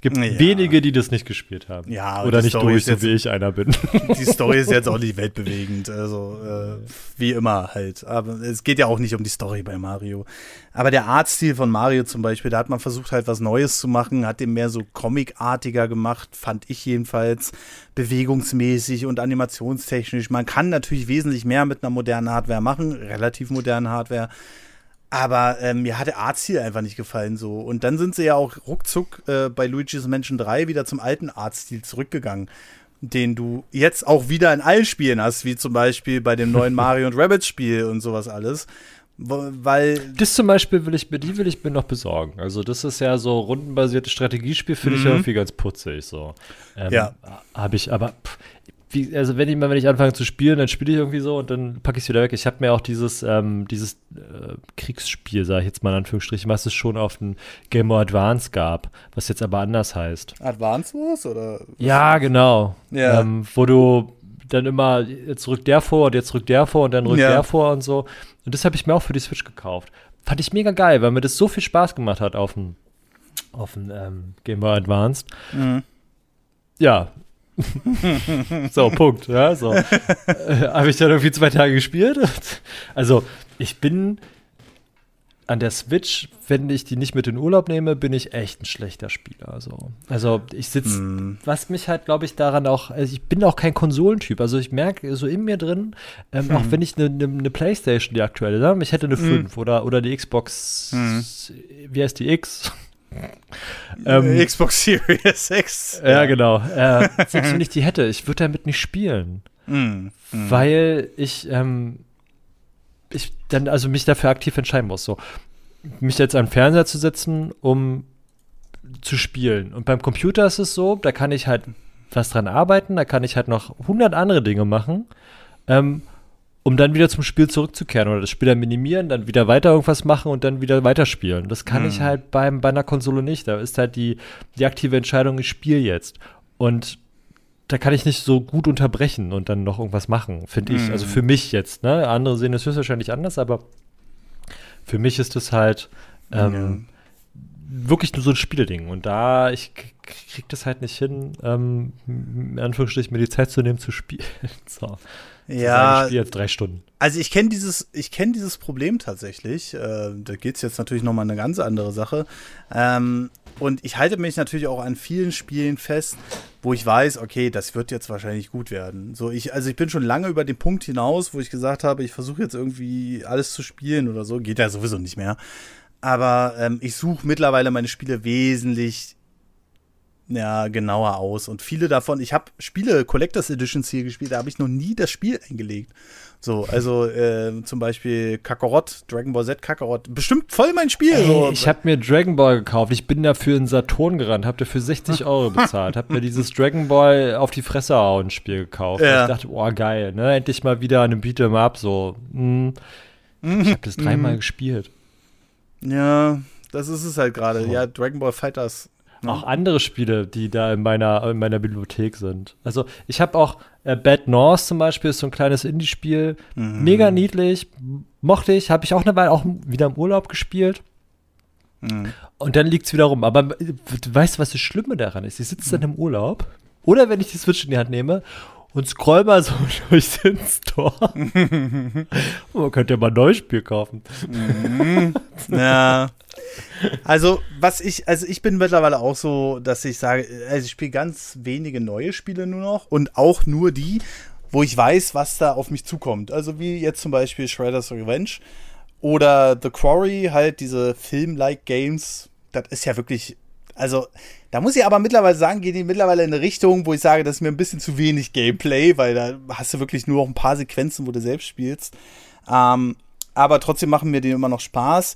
gibt ja. wenige, die das nicht gespielt haben. Ja, oder nicht Story durch, so wie ich einer bin. [laughs] Die Story ist jetzt auch nicht [laughs] weltbewegend, also äh, wie immer halt. Aber es geht ja auch nicht um die Story bei Mario. Aber der Artstil von Mario zum Beispiel, da hat man versucht halt was Neues zu machen, hat den mehr so comicartiger gemacht, fand ich jedenfalls, bewegungsmäßig und animationstechnisch. Man kann natürlich wesentlich mehr mit einer modernen Hardware machen, relativ modernen Hardware. Aber ähm, mir hat der Artstil einfach nicht gefallen so. Und dann sind sie ja auch ruckzuck äh, bei Luigi's Mansion 3 wieder zum alten Artstil zurückgegangen, den du jetzt auch wieder in allen Spielen hast, wie zum Beispiel bei dem neuen [laughs] Mario und Rabbits Spiel und sowas alles. Weil das zum Beispiel will ich mir, die will ich mir noch besorgen. Also das ist ja so rundenbasiertes Strategiespiel, finde mhm. ich irgendwie ganz putzig so. Ähm, ja. Habe ich, aber pff, wie, also wenn ich mal, wenn ich anfange zu spielen, dann spiele ich irgendwie so und dann packe ich es wieder weg. Ich habe mir auch dieses, ähm, dieses äh, Kriegsspiel, sage ich jetzt mal in Anführungsstrichen, was es schon auf dem Game Boy Advance gab, was jetzt aber anders heißt. Advance Wars oder? Ja, genau. Ja. Ähm, wo du dann immer, jetzt rückt der vor und jetzt rückt der vor und dann rückt ja. der vor und so. Und das habe ich mir auch für die Switch gekauft. Fand ich mega geil, weil mir das so viel Spaß gemacht hat auf dem auf dem ähm, Game Boy Advance. Mhm. Ja, [laughs] so, Punkt. Ja, so. äh, Habe ich dann irgendwie zwei Tage gespielt. also, ich bin an der Switch, wenn ich die nicht mit in Urlaub nehme, bin ich echt ein schlechter Spieler. Also, also ich sitze, mm. was mich halt, glaube ich, daran auch, also ich bin auch kein Konsolentyp. Also ich merke so in mir drin, ähm, hm. auch wenn ich eine ne, ne Playstation, die aktuelle, ne? ich hätte eine 5 hm. oder, oder die Xbox, hm. wie heißt die X? Ähm, Xbox Series X. Ja, genau. Äh, selbst wenn ich die hätte, ich würde damit nicht spielen. Mm, mm. Weil ich, ähm, ich dann also mich dafür aktiv entscheiden muss. So, mich jetzt an den Fernseher zu setzen, um zu spielen. Und beim Computer ist es so, da kann ich halt was dran arbeiten, da kann ich halt noch 100 andere Dinge machen. Ähm, um dann wieder zum Spiel zurückzukehren oder das Spiel dann minimieren, dann wieder weiter irgendwas machen und dann wieder weiterspielen. Das kann mhm. ich halt beim, bei einer Konsole nicht. Da ist halt die, die aktive Entscheidung, ich spiele jetzt. Und da kann ich nicht so gut unterbrechen und dann noch irgendwas machen, finde ich. Also mhm. für mich jetzt, ne? Andere sehen es höchstwahrscheinlich anders, aber für mich ist es halt ähm, ja. wirklich nur so ein Spielding. Und da, ich krieg das halt nicht hin, ähm, in Anführungsstrichen mir die Zeit zu nehmen zu spielen. [laughs] so. Ja. Ich jetzt drei Stunden. Also ich kenne dieses, ich kenne dieses Problem tatsächlich. Äh, da geht es jetzt natürlich nochmal eine ganz andere Sache. Ähm, und ich halte mich natürlich auch an vielen Spielen fest, wo ich weiß, okay, das wird jetzt wahrscheinlich gut werden. So, ich, also ich bin schon lange über den Punkt hinaus, wo ich gesagt habe, ich versuche jetzt irgendwie alles zu spielen oder so. Geht ja sowieso nicht mehr. Aber ähm, ich suche mittlerweile meine Spiele wesentlich ja, genauer aus. Und viele davon, ich habe Spiele Collectors Editions hier gespielt, da habe ich noch nie das Spiel eingelegt. So, also äh, zum Beispiel Kakarot, Dragon Ball Z Kakarot, bestimmt voll mein Spiel. Ey, so. Ich habe mir Dragon Ball gekauft, ich bin dafür in Saturn gerannt, habe dafür 60 Euro [laughs] bezahlt, habe mir dieses Dragon Ball auf die Fresse hauen Spiel gekauft. Ja. Ich dachte, boah, geil, ne, endlich mal wieder an einem Beat'em Up, so. Hm. Ich habe das dreimal mhm. gespielt. Ja, das ist es halt gerade. Oh. Ja, Dragon Ball Fighters Ne? Auch andere Spiele, die da in meiner, in meiner Bibliothek sind. Also ich habe auch äh, Bad North zum Beispiel, ist so ein kleines Indie-Spiel. Mhm. Mega niedlich, mochte ich, habe ich auch eine Weile auch wieder im Urlaub gespielt. Mhm. Und dann liegt es wieder rum. Aber du weißt, was das Schlimme daran ist? Ich sitze mhm. dann im Urlaub oder wenn ich die Switch in die Hand nehme und scroll mal so [laughs] durch den Store. [laughs] Man könnte ja mal ein neues Spiel kaufen. Mhm. ja. Also, was ich, also ich bin mittlerweile auch so, dass ich sage, also ich spiele ganz wenige neue Spiele nur noch und auch nur die, wo ich weiß, was da auf mich zukommt. Also wie jetzt zum Beispiel Shredder's Revenge oder The Quarry, halt diese Film-like Games. Das ist ja wirklich Also, da muss ich aber mittlerweile sagen, geht die mittlerweile in eine Richtung, wo ich sage, das ist mir ein bisschen zu wenig Gameplay, weil da hast du wirklich nur noch ein paar Sequenzen, wo du selbst spielst. Ähm, aber trotzdem machen mir die immer noch Spaß.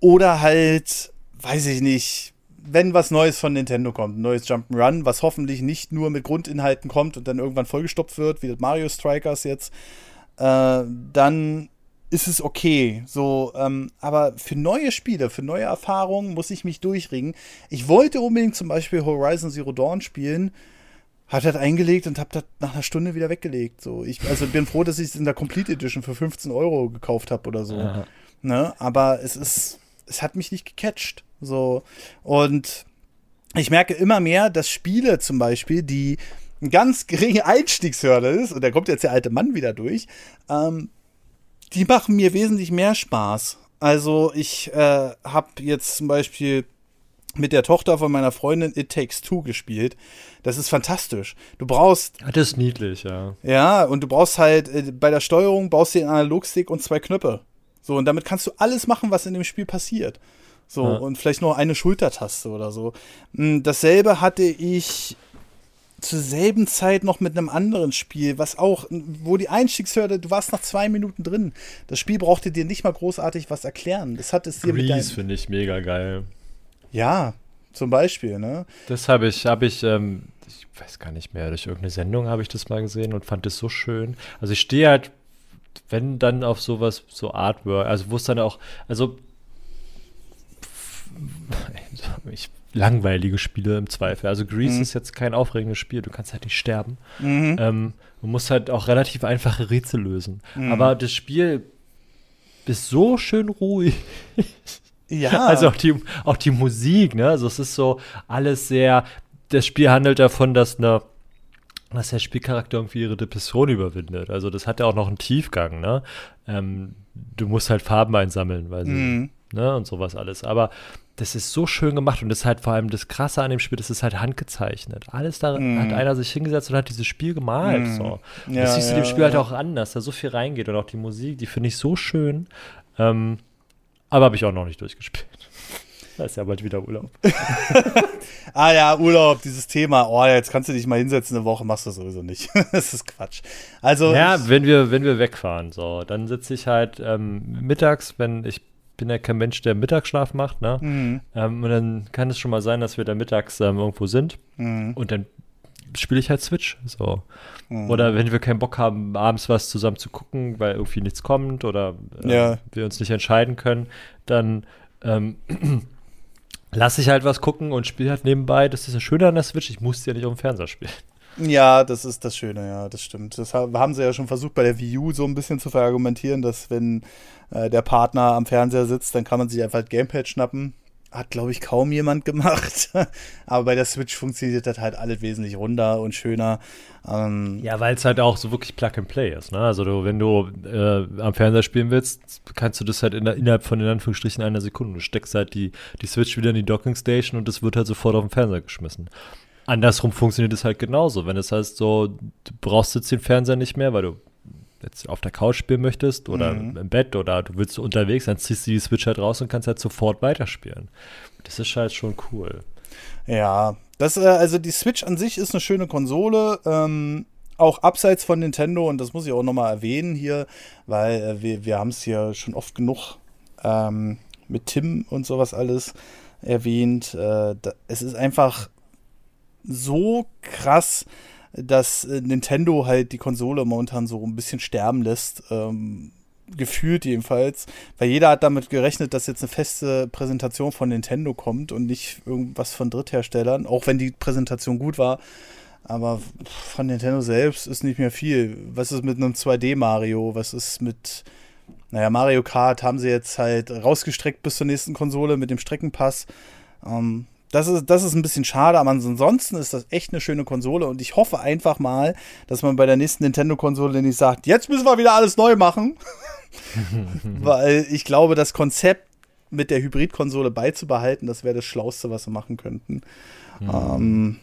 Oder halt, weiß ich nicht, wenn was Neues von Nintendo kommt, ein neues Jump'n'Run, was hoffentlich nicht nur mit Grundinhalten kommt und dann irgendwann vollgestopft wird, wie das Mario Strikers jetzt, äh, dann ist es okay. So, ähm, aber für neue Spiele, für neue Erfahrungen muss ich mich durchringen. Ich wollte unbedingt zum Beispiel Horizon Zero Dawn spielen, hat das eingelegt und hab das nach einer Stunde wieder weggelegt. So, ich also bin froh, dass ich es in der Complete Edition für 15 Euro gekauft habe oder so. Ne? Aber es ist, es hat mich nicht gecatcht. So und ich merke immer mehr, dass Spiele zum Beispiel, die eine ganz geringe Einstiegshürde ist, und da kommt jetzt der alte Mann wieder durch, ähm, die machen mir wesentlich mehr Spaß. Also ich äh, habe jetzt zum Beispiel mit der Tochter von meiner Freundin It Takes Two gespielt. Das ist fantastisch. Du brauchst. Das ist niedlich, ja. Ja, und du brauchst halt äh, bei der Steuerung brauchst du den Analogstick und zwei Knöpfe. So, und damit kannst du alles machen, was in dem Spiel passiert. So, ja. und vielleicht noch eine Schultertaste oder so. Hm, dasselbe hatte ich zur selben Zeit noch mit einem anderen Spiel, was auch, wo die Einstiegshürde, du warst nach zwei Minuten drin. Das Spiel brauchte dir nicht mal großartig was erklären. Das hat es dir Grease mit finde ich mega geil. Ja, zum Beispiel, ne? Das habe ich, habe ich, ähm, ich weiß gar nicht mehr, durch irgendeine Sendung habe ich das mal gesehen und fand das so schön. Also ich stehe halt, wenn dann auf sowas, so Artwork, also wo es dann auch, also [laughs] ich langweilige Spiele im Zweifel. Also Grease mhm. ist jetzt kein aufregendes Spiel, du kannst halt nicht sterben. Mhm. Ähm, du musst halt auch relativ einfache Rätsel lösen. Mhm. Aber das Spiel ist so schön ruhig. [laughs] Ja. Also auch die, auch die Musik, ne? Also es ist so alles sehr. Das Spiel handelt davon, dass eine dass der Spielcharakter irgendwie ihre Depression überwindet. Also das hat ja auch noch einen Tiefgang, ne? Ähm, du musst halt Farben einsammeln, weil sie, mm. ne, und sowas alles. Aber das ist so schön gemacht und das ist halt vor allem das Krasse an dem Spiel, das ist halt handgezeichnet. Alles da mm. hat einer sich hingesetzt und hat dieses Spiel gemalt. Mm. So. Ja, das siehst du ja, dem Spiel halt ja. halt auch an, dass da so viel reingeht und auch die Musik, die finde ich so schön. Ähm, aber habe ich auch noch nicht durchgespielt. [laughs] Da ist ja bald wieder Urlaub. [laughs] ah ja, Urlaub, dieses Thema. Oh, jetzt kannst du dich mal hinsetzen, eine Woche machst du sowieso nicht. [laughs] das ist Quatsch. Also ja, wenn wir wenn wir wegfahren, so, dann sitze ich halt ähm, mittags, wenn ich bin ja kein Mensch, der Mittagsschlaf macht, ne? Mhm. Ähm, und dann kann es schon mal sein, dass wir da mittags ähm, irgendwo sind mhm. und dann spiele ich halt Switch. So. Mhm. Oder wenn wir keinen Bock haben, abends was zusammen zu gucken, weil irgendwie nichts kommt oder äh, ja. wir uns nicht entscheiden können, dann ähm, [clears throat] lasse ich halt was gucken und spiele halt nebenbei. Das ist das Schöne an der Switch, ich muss ja nicht auf dem Fernseher spielen. Ja, das ist das Schöne, ja, das stimmt. Das haben sie ja schon versucht bei der Wii U so ein bisschen zu verargumentieren, dass wenn äh, der Partner am Fernseher sitzt, dann kann man sich einfach das Gamepad schnappen. Hat, glaube ich, kaum jemand gemacht. [laughs] Aber bei der Switch funktioniert das halt alles wesentlich runder und schöner. Ähm, ja, weil es halt auch so wirklich Plug and Play ist. Ne? Also, du, wenn du äh, am Fernseher spielen willst, kannst du das halt in der, innerhalb von in Anführungsstrichen einer Sekunde. Du steckst halt die, die Switch wieder in die Docking Station und das wird halt sofort auf den Fernseher geschmissen. Andersrum funktioniert es halt genauso. Wenn es heißt, so, du brauchst jetzt den Fernseher nicht mehr, weil du jetzt auf der Couch spielen möchtest oder mhm. im Bett oder du willst unterwegs, dann ziehst du die Switch halt raus und kannst halt sofort weiterspielen. Das ist halt schon cool. Ja, das, äh, also die Switch an sich ist eine schöne Konsole. Ähm, auch abseits von Nintendo, und das muss ich auch nochmal erwähnen hier, weil äh, wir, wir haben es hier schon oft genug ähm, mit Tim und sowas alles erwähnt. Äh, da, es ist einfach so krass, dass äh, Nintendo halt die Konsole momentan so ein bisschen sterben lässt. Ähm, gefühlt jedenfalls, weil jeder hat damit gerechnet, dass jetzt eine feste Präsentation von Nintendo kommt und nicht irgendwas von Drittherstellern, auch wenn die Präsentation gut war. Aber von Nintendo selbst ist nicht mehr viel. Was ist mit einem 2D-Mario? Was ist mit, naja, Mario Kart haben sie jetzt halt rausgestreckt bis zur nächsten Konsole mit dem Streckenpass. Ähm, das ist, das ist ein bisschen schade, aber ansonsten ist das echt eine schöne Konsole und ich hoffe einfach mal, dass man bei der nächsten Nintendo-Konsole nicht sagt, jetzt müssen wir wieder alles neu machen. [laughs] Weil ich glaube, das Konzept mit der Hybrid-Konsole beizubehalten, das wäre das Schlauste, was sie machen könnten. Mhm. Ähm,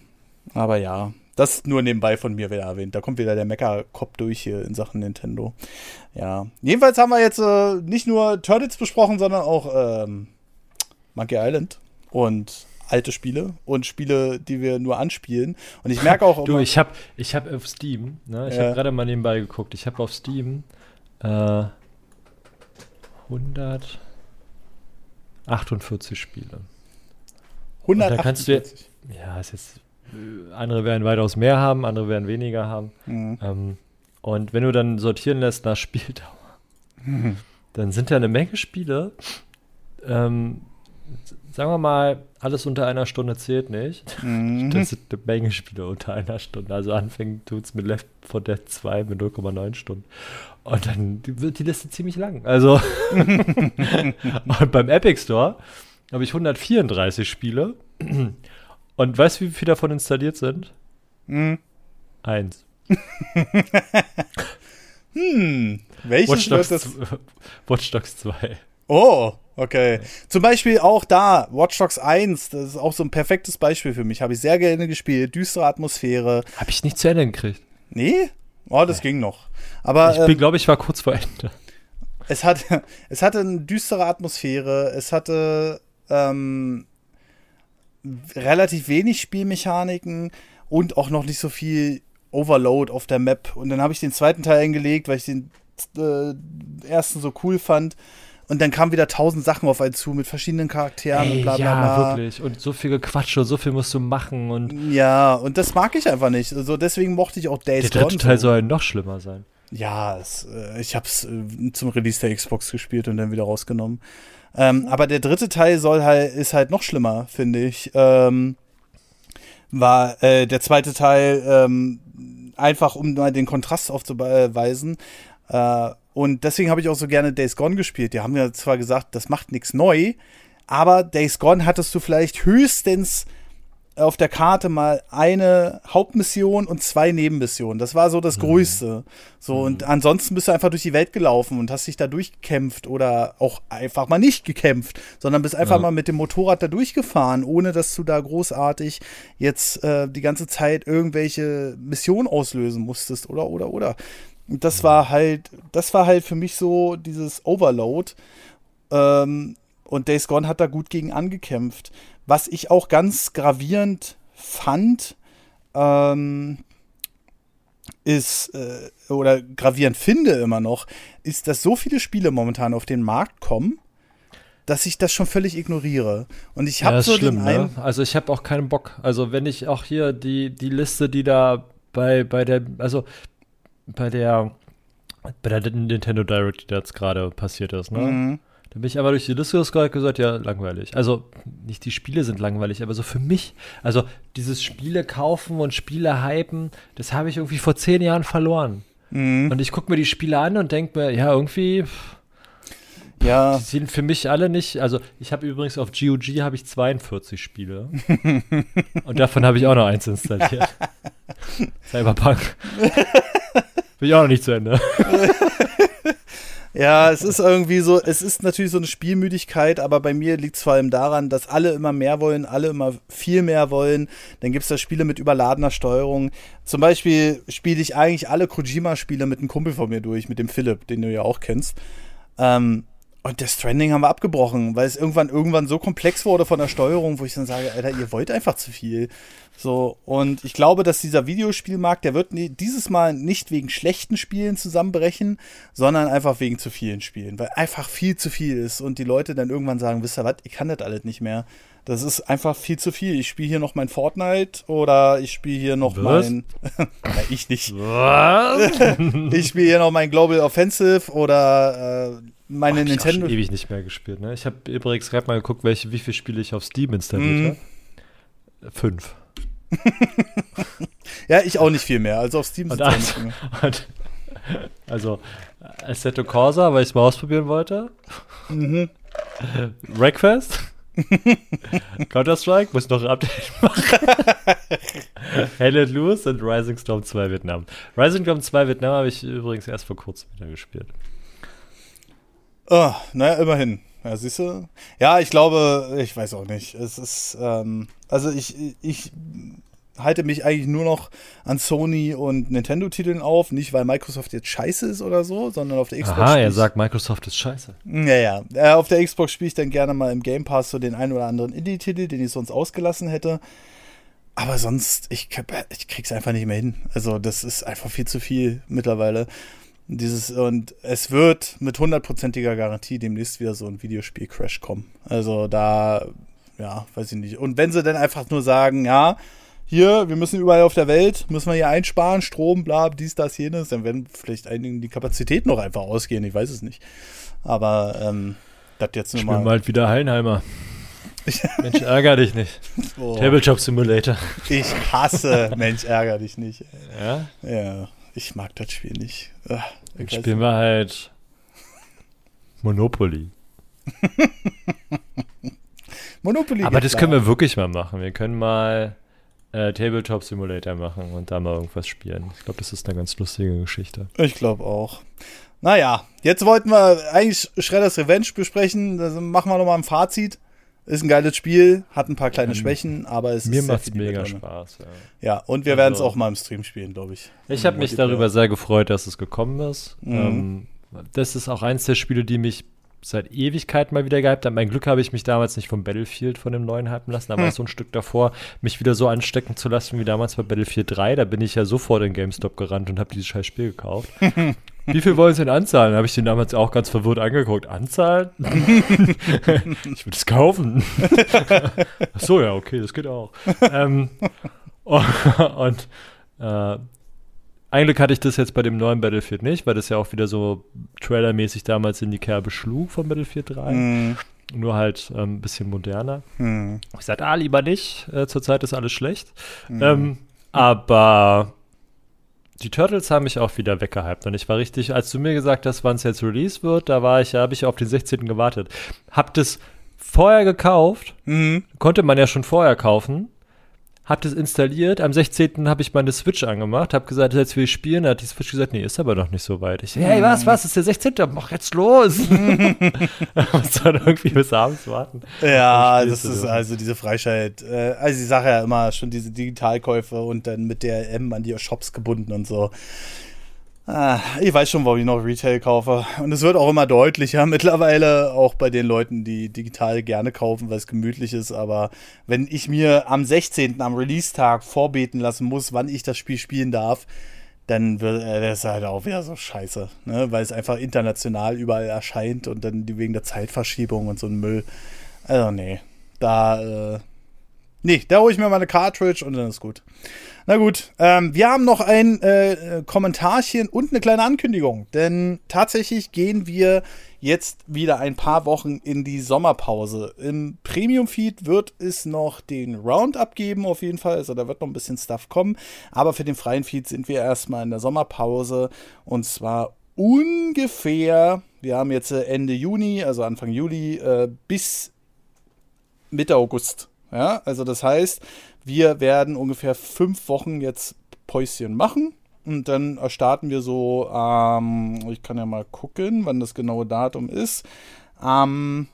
aber ja, das nur nebenbei von mir wieder erwähnt. Da kommt wieder der Mecker-Kopf durch hier in Sachen Nintendo. Ja. Jedenfalls haben wir jetzt äh, nicht nur Turtles besprochen, sondern auch ähm, Monkey Island. Und alte Spiele und Spiele, die wir nur anspielen. Und ich merke auch. [laughs] du, ich habe ich hab auf Steam, ne, ich ja. habe gerade mal nebenbei geguckt, ich habe auf Steam äh, 148 Spiele. 148? Du, ja, ist jetzt, äh, andere werden weitaus mehr haben, andere werden weniger haben. Mhm. Ähm, und wenn du dann sortieren lässt nach [laughs] Spieldauer, mhm. dann sind da eine Menge Spiele, ähm, sagen wir mal, alles unter einer Stunde zählt nicht. Mhm. Das sind eine Menge Spiele unter einer Stunde. Also anfangen tut es mit Left 4 Dead 2 mit 0,9 Stunden. Und dann wird die Liste ziemlich lang. Also [laughs] und beim Epic Store habe ich 134 Spiele. Und weißt du, wie viele davon installiert sind? Mhm. Eins. [laughs] hm, welches Watch Dogs, wird das? [laughs] Watch Dogs 2. Oh, okay. Zum Beispiel auch da, Watch Dogs 1, das ist auch so ein perfektes Beispiel für mich. Habe ich sehr gerne gespielt, düstere Atmosphäre. Habe ich nicht zu Ende gekriegt. Nee? Oh, das nee. ging noch. Aber, ich ähm, glaube, ich war kurz vor Ende. Es, hat, [laughs] es hatte eine düstere Atmosphäre, es hatte ähm, relativ wenig Spielmechaniken und auch noch nicht so viel Overload auf der Map. Und dann habe ich den zweiten Teil eingelegt, weil ich den äh, ersten so cool fand. Und dann kamen wieder tausend Sachen auf einen zu mit verschiedenen Charakteren Ey, und bla bla bla. Ja, wirklich. Und so viel Gequatsche und so viel musst du machen. Und ja, und das mag ich einfach nicht. Also deswegen mochte ich auch Days Der dritte Teil soll noch schlimmer sein. Ja, es, äh, ich habe es äh, zum Release der Xbox gespielt und dann wieder rausgenommen. Ähm, aber der dritte Teil soll halt, ist halt noch schlimmer, finde ich. Ähm, war äh, der zweite Teil ähm, einfach, um mal den Kontrast aufzuweisen. Äh, und deswegen habe ich auch so gerne Days Gone gespielt. Die haben ja zwar gesagt, das macht nichts neu, aber Days Gone hattest du vielleicht höchstens auf der Karte mal eine Hauptmission und zwei Nebenmissionen. Das war so das mhm. Größte. So, mhm. und ansonsten bist du einfach durch die Welt gelaufen und hast dich da durchgekämpft oder auch einfach mal nicht gekämpft, sondern bist einfach ja. mal mit dem Motorrad da durchgefahren, ohne dass du da großartig jetzt äh, die ganze Zeit irgendwelche Missionen auslösen musstest oder oder oder. Und das war halt, das war halt für mich so dieses Overload. Ähm, und Days Gone hat da gut gegen angekämpft. Was ich auch ganz gravierend fand, ähm, ist, äh, oder gravierend finde immer noch, ist, dass so viele Spiele momentan auf den Markt kommen, dass ich das schon völlig ignoriere. Und ich habe ja, so schlimm, den ne? Also ich habe auch keinen Bock. Also wenn ich auch hier die, die Liste, die da bei, bei der, also bei der, bei der Nintendo Direct, die da jetzt gerade passiert ist, ne? Mhm. Da bin ich aber durch die Liste gescrollt gesagt, ja, langweilig. Also nicht die Spiele sind langweilig, aber so für mich, also dieses Spiele kaufen und Spiele hypen, das habe ich irgendwie vor zehn Jahren verloren. Mhm. Und ich gucke mir die Spiele an und denke mir, ja, irgendwie. Ja. Die sind für mich alle nicht. Also, ich habe übrigens auf GOG habe ich 42 Spiele. [laughs] und davon habe ich auch noch eins installiert. [laughs] Cyberpunk. [laughs] Bin ich auch noch nicht zu Ende. [laughs] Ja, es ist irgendwie so, es ist natürlich so eine Spielmüdigkeit, aber bei mir liegt es vor allem daran, dass alle immer mehr wollen, alle immer viel mehr wollen. Dann gibt es da Spiele mit überladener Steuerung. Zum Beispiel spiele ich eigentlich alle Kojima-Spiele mit einem Kumpel von mir durch, mit dem Philipp, den du ja auch kennst. Ähm, und das Stranding haben wir abgebrochen, weil es irgendwann irgendwann so komplex wurde von der Steuerung, wo ich dann sage, Alter, ihr wollt einfach zu viel. So, und ich glaube, dass dieser Videospielmarkt, der wird dieses Mal nicht wegen schlechten Spielen zusammenbrechen, sondern einfach wegen zu vielen Spielen, weil einfach viel zu viel ist und die Leute dann irgendwann sagen, wisst ihr was, ich kann das alles nicht mehr. Das ist einfach viel zu viel. Ich spiele hier noch mein Fortnite oder ich spiele hier noch Was? mein. [laughs] Na, ich nicht. Was? [laughs] ich spiele hier noch mein Global Offensive oder äh, meine oh, Nintendo. Ich habe ewig nicht mehr gespielt. Ne? Ich habe übrigens gerade mal geguckt, welche, wie viele Spiele ich auf Steam installiert mm. habe. Fünf. [laughs] ja, ich auch nicht viel mehr. Also auf Steam sind [laughs] [laughs] und, Also Assetto Corsa, weil ich es mal ausprobieren wollte. Mhm. Breakfast. Counter-Strike, muss noch ein Update machen. Hell and Loose und Rising Storm 2 Vietnam. Rising Storm 2 Vietnam habe ich übrigens erst vor kurzem wieder gespielt. Oh, naja, immerhin. Ja, siehst du? Ja, ich glaube, ich weiß auch nicht. Es ist, ähm, also ich, ich halte mich eigentlich nur noch an Sony und Nintendo-Titeln auf. Nicht, weil Microsoft jetzt scheiße ist oder so, sondern auf der Xbox. Aha, er sagt, Microsoft ist scheiße. Naja, äh, auf der Xbox spiele ich dann gerne mal im Game Pass so den einen oder anderen Indie-Titel, den ich sonst ausgelassen hätte. Aber sonst, ich, ich krieg's einfach nicht mehr hin. Also, das ist einfach viel zu viel mittlerweile. Dieses, und es wird mit hundertprozentiger Garantie demnächst wieder so ein Videospiel-Crash kommen. Also da, ja, weiß ich nicht. Und wenn sie dann einfach nur sagen, ja, hier, wir müssen überall auf der Welt, müssen wir hier einsparen, Strom, bla, dies, das, jenes, dann werden vielleicht einigen die Kapazität noch einfach ausgehen, ich weiß es nicht. Aber, ähm, das jetzt nur mal. Ich halt wieder Heilenheimer. Mensch, ärger dich nicht. [laughs] Oh. Tabletop Simulator. Ich hasse Mensch, ärger dich nicht. Ja? Ja. Ich mag das Spiel nicht. Ach, Dann spielen wir halt Monopoly. [laughs] Monopoly. Aber das können wir wirklich mal machen. Wir können mal äh, Tabletop Simulator machen und da mal irgendwas spielen. Ich glaube, das ist eine ganz lustige Geschichte. Ich glaube auch. Naja, jetzt wollten wir eigentlich Shredders Revenge besprechen. Da machen wir nochmal ein Fazit. Ist ein geiles Spiel, hat ein paar kleine ähm, Schwächen, aber es mir macht es mega Spaß. Ja, ja und wir also, werden es auch mal im Stream spielen, glaube ich. Ich habe mich darüber sehr gefreut, dass es gekommen ist. Mhm. Ähm, das ist auch eins der Spiele, die mich seit Ewigkeit mal wieder gehypt haben. Mein Glück habe ich mich damals nicht vom Battlefield von dem neuen hypen lassen, aber hm. [laughs] so ein Stück davor, mich wieder so anstecken zu lassen wie damals bei Battlefield 3. Da bin ich ja sofort in GameStop gerannt und habe dieses scheiß Spiel gekauft. [laughs] Wie viel wollen sie denn anzahlen? Habe ich den damals auch ganz verwirrt angeguckt. Anzahlen? [laughs] ich würde es kaufen. Ach so, ja, okay, das geht auch. ähm, [laughs] und äh, eigentlich hatte ich das jetzt bei dem neuen Battlefield nicht, weil das ja auch wieder so trailermäßig damals in die Kerbe schlug von Battlefield 3. Mm. Nur halt ein ähm, bisschen moderner. Mm. Ich sagte, ah, lieber nicht. Äh, zurzeit ist alles schlecht. Mm. Ähm, aber die Turtles haben mich auch wieder weggehypt. Und ich war richtig, als du mir gesagt hast, wann es jetzt Release wird, da war ich, habe ich auf den 16. gewartet. Hab das vorher gekauft, mhm. konnte man ja schon vorher kaufen. Hab das installiert. Am 16. habe ich meine Switch angemacht, hab gesagt, jetzt will ich spielen. Da hat die Switch gesagt, nee, ist aber noch nicht so weit. Ich, hey, was, was, ist der 16. Mach jetzt los. [laughs] [laughs] Muss dann irgendwie bis abends warten. Ja, das ist also diese Freischalt. Äh, also ich sage ja immer schon diese Digitalkäufe und dann mit der M an die Shops gebunden und so. Ah, ich weiß schon, warum ich noch Retail kaufe. Und es wird auch immer deutlicher [laughs] mittlerweile, auch bei den Leuten, die digital gerne kaufen, weil es gemütlich ist. Aber wenn ich mir am 16., am Release-Tag vorbeten lassen muss, wann ich das Spiel spielen darf, dann wird äh, das halt auch wieder so scheiße. Ne? Weil es einfach international überall erscheint und dann wegen der Zeitverschiebung und so ein Müll. Also, nee. Da, äh, nee, da hole ich mir mal eine Cartridge und dann ist gut. Na gut, ähm, wir haben noch ein äh, Kommentarchen und eine kleine Ankündigung, denn tatsächlich gehen wir jetzt wieder ein paar Wochen in die Sommerpause. Im Premium-Feed wird es noch den Roundup geben, auf jeden Fall. Also da wird noch ein bisschen Stuff kommen. Aber für den freien Feed sind wir erstmal in der Sommerpause. Und zwar ungefähr, wir haben jetzt äh, Ende Juni, also Anfang Juli, äh, bis Mitte August. Ja, also das heißt, wir werden ungefähr fünf Wochen jetzt Päuschen machen. Und dann starten wir so, ähm, ich kann ja mal gucken, wann das genaue Datum ist. Am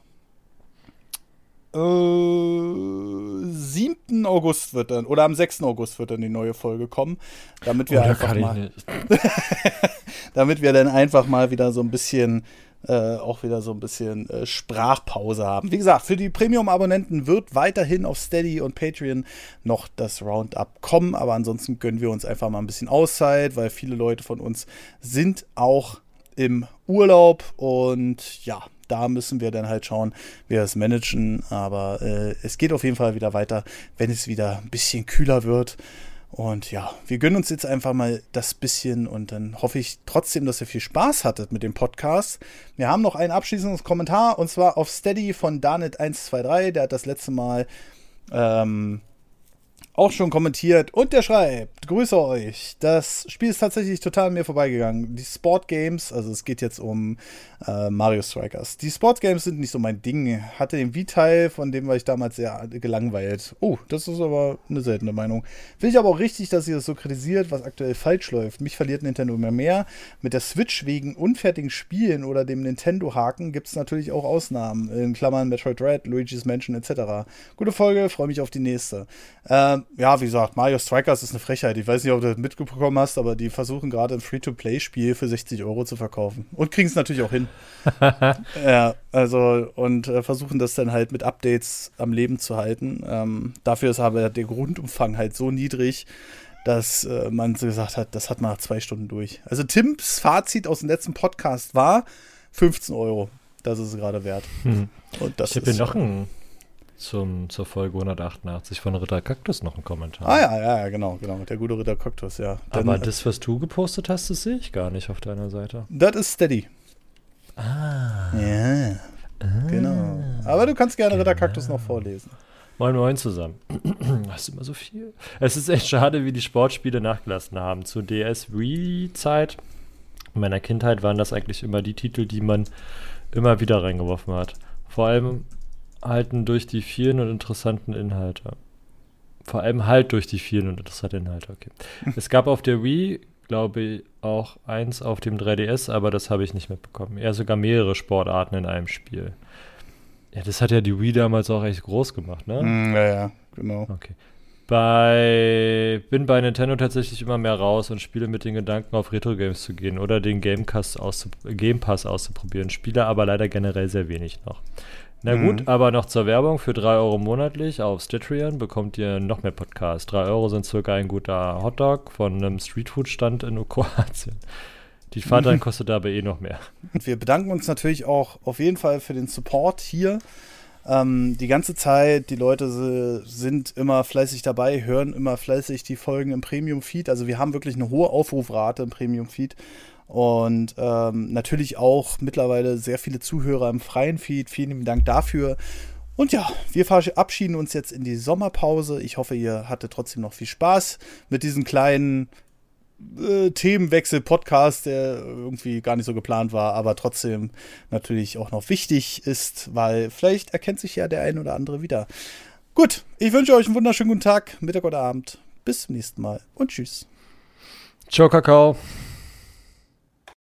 äh, 7. August wird dann, oder am 6. August wird dann die neue Folge kommen, damit wir oh, einfach mal, [laughs] damit wir dann einfach mal wieder so ein bisschen äh, auch wieder so ein bisschen äh, Sprachpause haben. Wie gesagt, für die Premium-Abonnenten wird weiterhin auf Steady und Patreon noch das Roundup kommen, aber ansonsten gönnen wir uns einfach mal ein bisschen Auszeit, weil viele Leute von uns sind auch im Urlaub und ja, da müssen wir dann halt schauen, wie wir es managen. Aber äh, es geht auf jeden Fall wieder weiter, wenn es wieder ein bisschen kühler wird. Und ja, wir gönnen uns jetzt einfach mal das bisschen und dann hoffe ich trotzdem, dass ihr viel Spaß hattet mit dem Podcast. Wir haben noch ein abschließendes Kommentar und zwar auf Steady von Danet123. Der hat das letzte Mal ähm, auch schon kommentiert und der schreibt, grüße euch. Das Spiel ist tatsächlich total an mir vorbeigegangen. Die Sport Games, also es geht jetzt um äh, Mario Strikers. Die Sport Games sind nicht so mein Ding. Hatte den Wii-Teil, von dem war ich damals sehr gelangweilt. Oh, das ist aber eine seltene Meinung. Finde ich aber auch richtig, dass ihr das so kritisiert, was aktuell falsch läuft. Mich verliert Nintendo immer mehr. Mit der Switch wegen unfertigen Spielen oder dem Nintendo-Haken gibt es natürlich auch Ausnahmen. In Klammern Metroid Red, Luigi's Mansion etc. Gute Folge, freue mich auf die nächste. Ähm, ja, wie gesagt, Mario Strikers ist eine Frechheit. Ich weiß nicht, ob du das mitbekommen hast, aber die versuchen gerade ein Free-to-Play-Spiel für 60 Euro zu verkaufen. Und kriegen es natürlich auch hin. [laughs] ja, also, und äh, versuchen das dann halt mit Updates am Leben zu halten. Ähm, dafür ist aber der Grundumfang halt so niedrig, dass äh, man gesagt hat, das hat man nach zwei Stunden durch. Also Tims Fazit aus dem letzten Podcast war 15 Euro. Das ist es gerade wert. Hm. Und das ich habe hier noch ein zum, zur Folge 188 von Ritter Kaktus noch einen Kommentar. Ah ja, ja, ja, genau, genau. Der gute Ritter Kaktus, ja. Aber Denn, das, was du gepostet hast, das sehe ich gar nicht auf deiner Seite. Das ist Steady. Ah. Ja. Ah, genau. Aber du kannst gerne genau. Ritter Kaktus noch vorlesen. Moin Moin zusammen. [clears throat] Das ist immer so viel. Es ist echt schade, wie die Sportspiele nachgelassen haben. Zur DS-Wii-Zeit in meiner Kindheit waren das eigentlich immer die Titel, die man immer wieder reingeworfen hat. Vor allem halten durch die vielen und interessanten Inhalte. Vor allem halt durch die vielen und interessanten Inhalte, okay. es gab auf der Wii, glaube ich, auch eins auf dem 3DS, aber das habe ich nicht mitbekommen. Eher sogar mehrere Sportarten in einem Spiel. Ja, das hat ja die Wii damals auch echt groß gemacht, ne? Mm, ja, ja, genau. Okay. Bei, bin bei Nintendo tatsächlich immer mehr raus und spiele mit den Gedanken, auf Retro-Games zu gehen oder den Game Pass auszuprobieren. Spiele aber leider generell sehr wenig noch. Na gut, mhm. aber noch zur Werbung. Für 3 Euro monatlich auf Stitchrian bekommt ihr noch mehr Podcasts. 3 Euro sind circa ein guter Hotdog von einem Streetfood-Stand in [laughs] Kroatien. Die Fahrt dann kostet aber eh noch mehr. Und wir bedanken uns natürlich auch auf jeden Fall für den Support hier. Ähm, die ganze Zeit, die Leute sind immer fleißig dabei, hören immer fleißig die Folgen im Premium-Feed. Also wir haben wirklich eine hohe Aufrufrate im Premium-Feed. Und ähm, natürlich auch mittlerweile sehr viele Zuhörer im freien Feed. Vielen Dank dafür. Und ja, wir verabschieden uns jetzt in die Sommerpause. Ich hoffe, ihr hattet trotzdem noch viel Spaß mit diesem kleinen äh, Themenwechsel-Podcast, der irgendwie gar nicht so geplant war, aber trotzdem natürlich auch noch wichtig ist, weil vielleicht erkennt sich ja der ein oder andere wieder. Gut, ich wünsche euch einen wunderschönen guten Tag, Mittag oder Abend. Bis zum nächsten Mal und tschüss. Ciao, Kakao.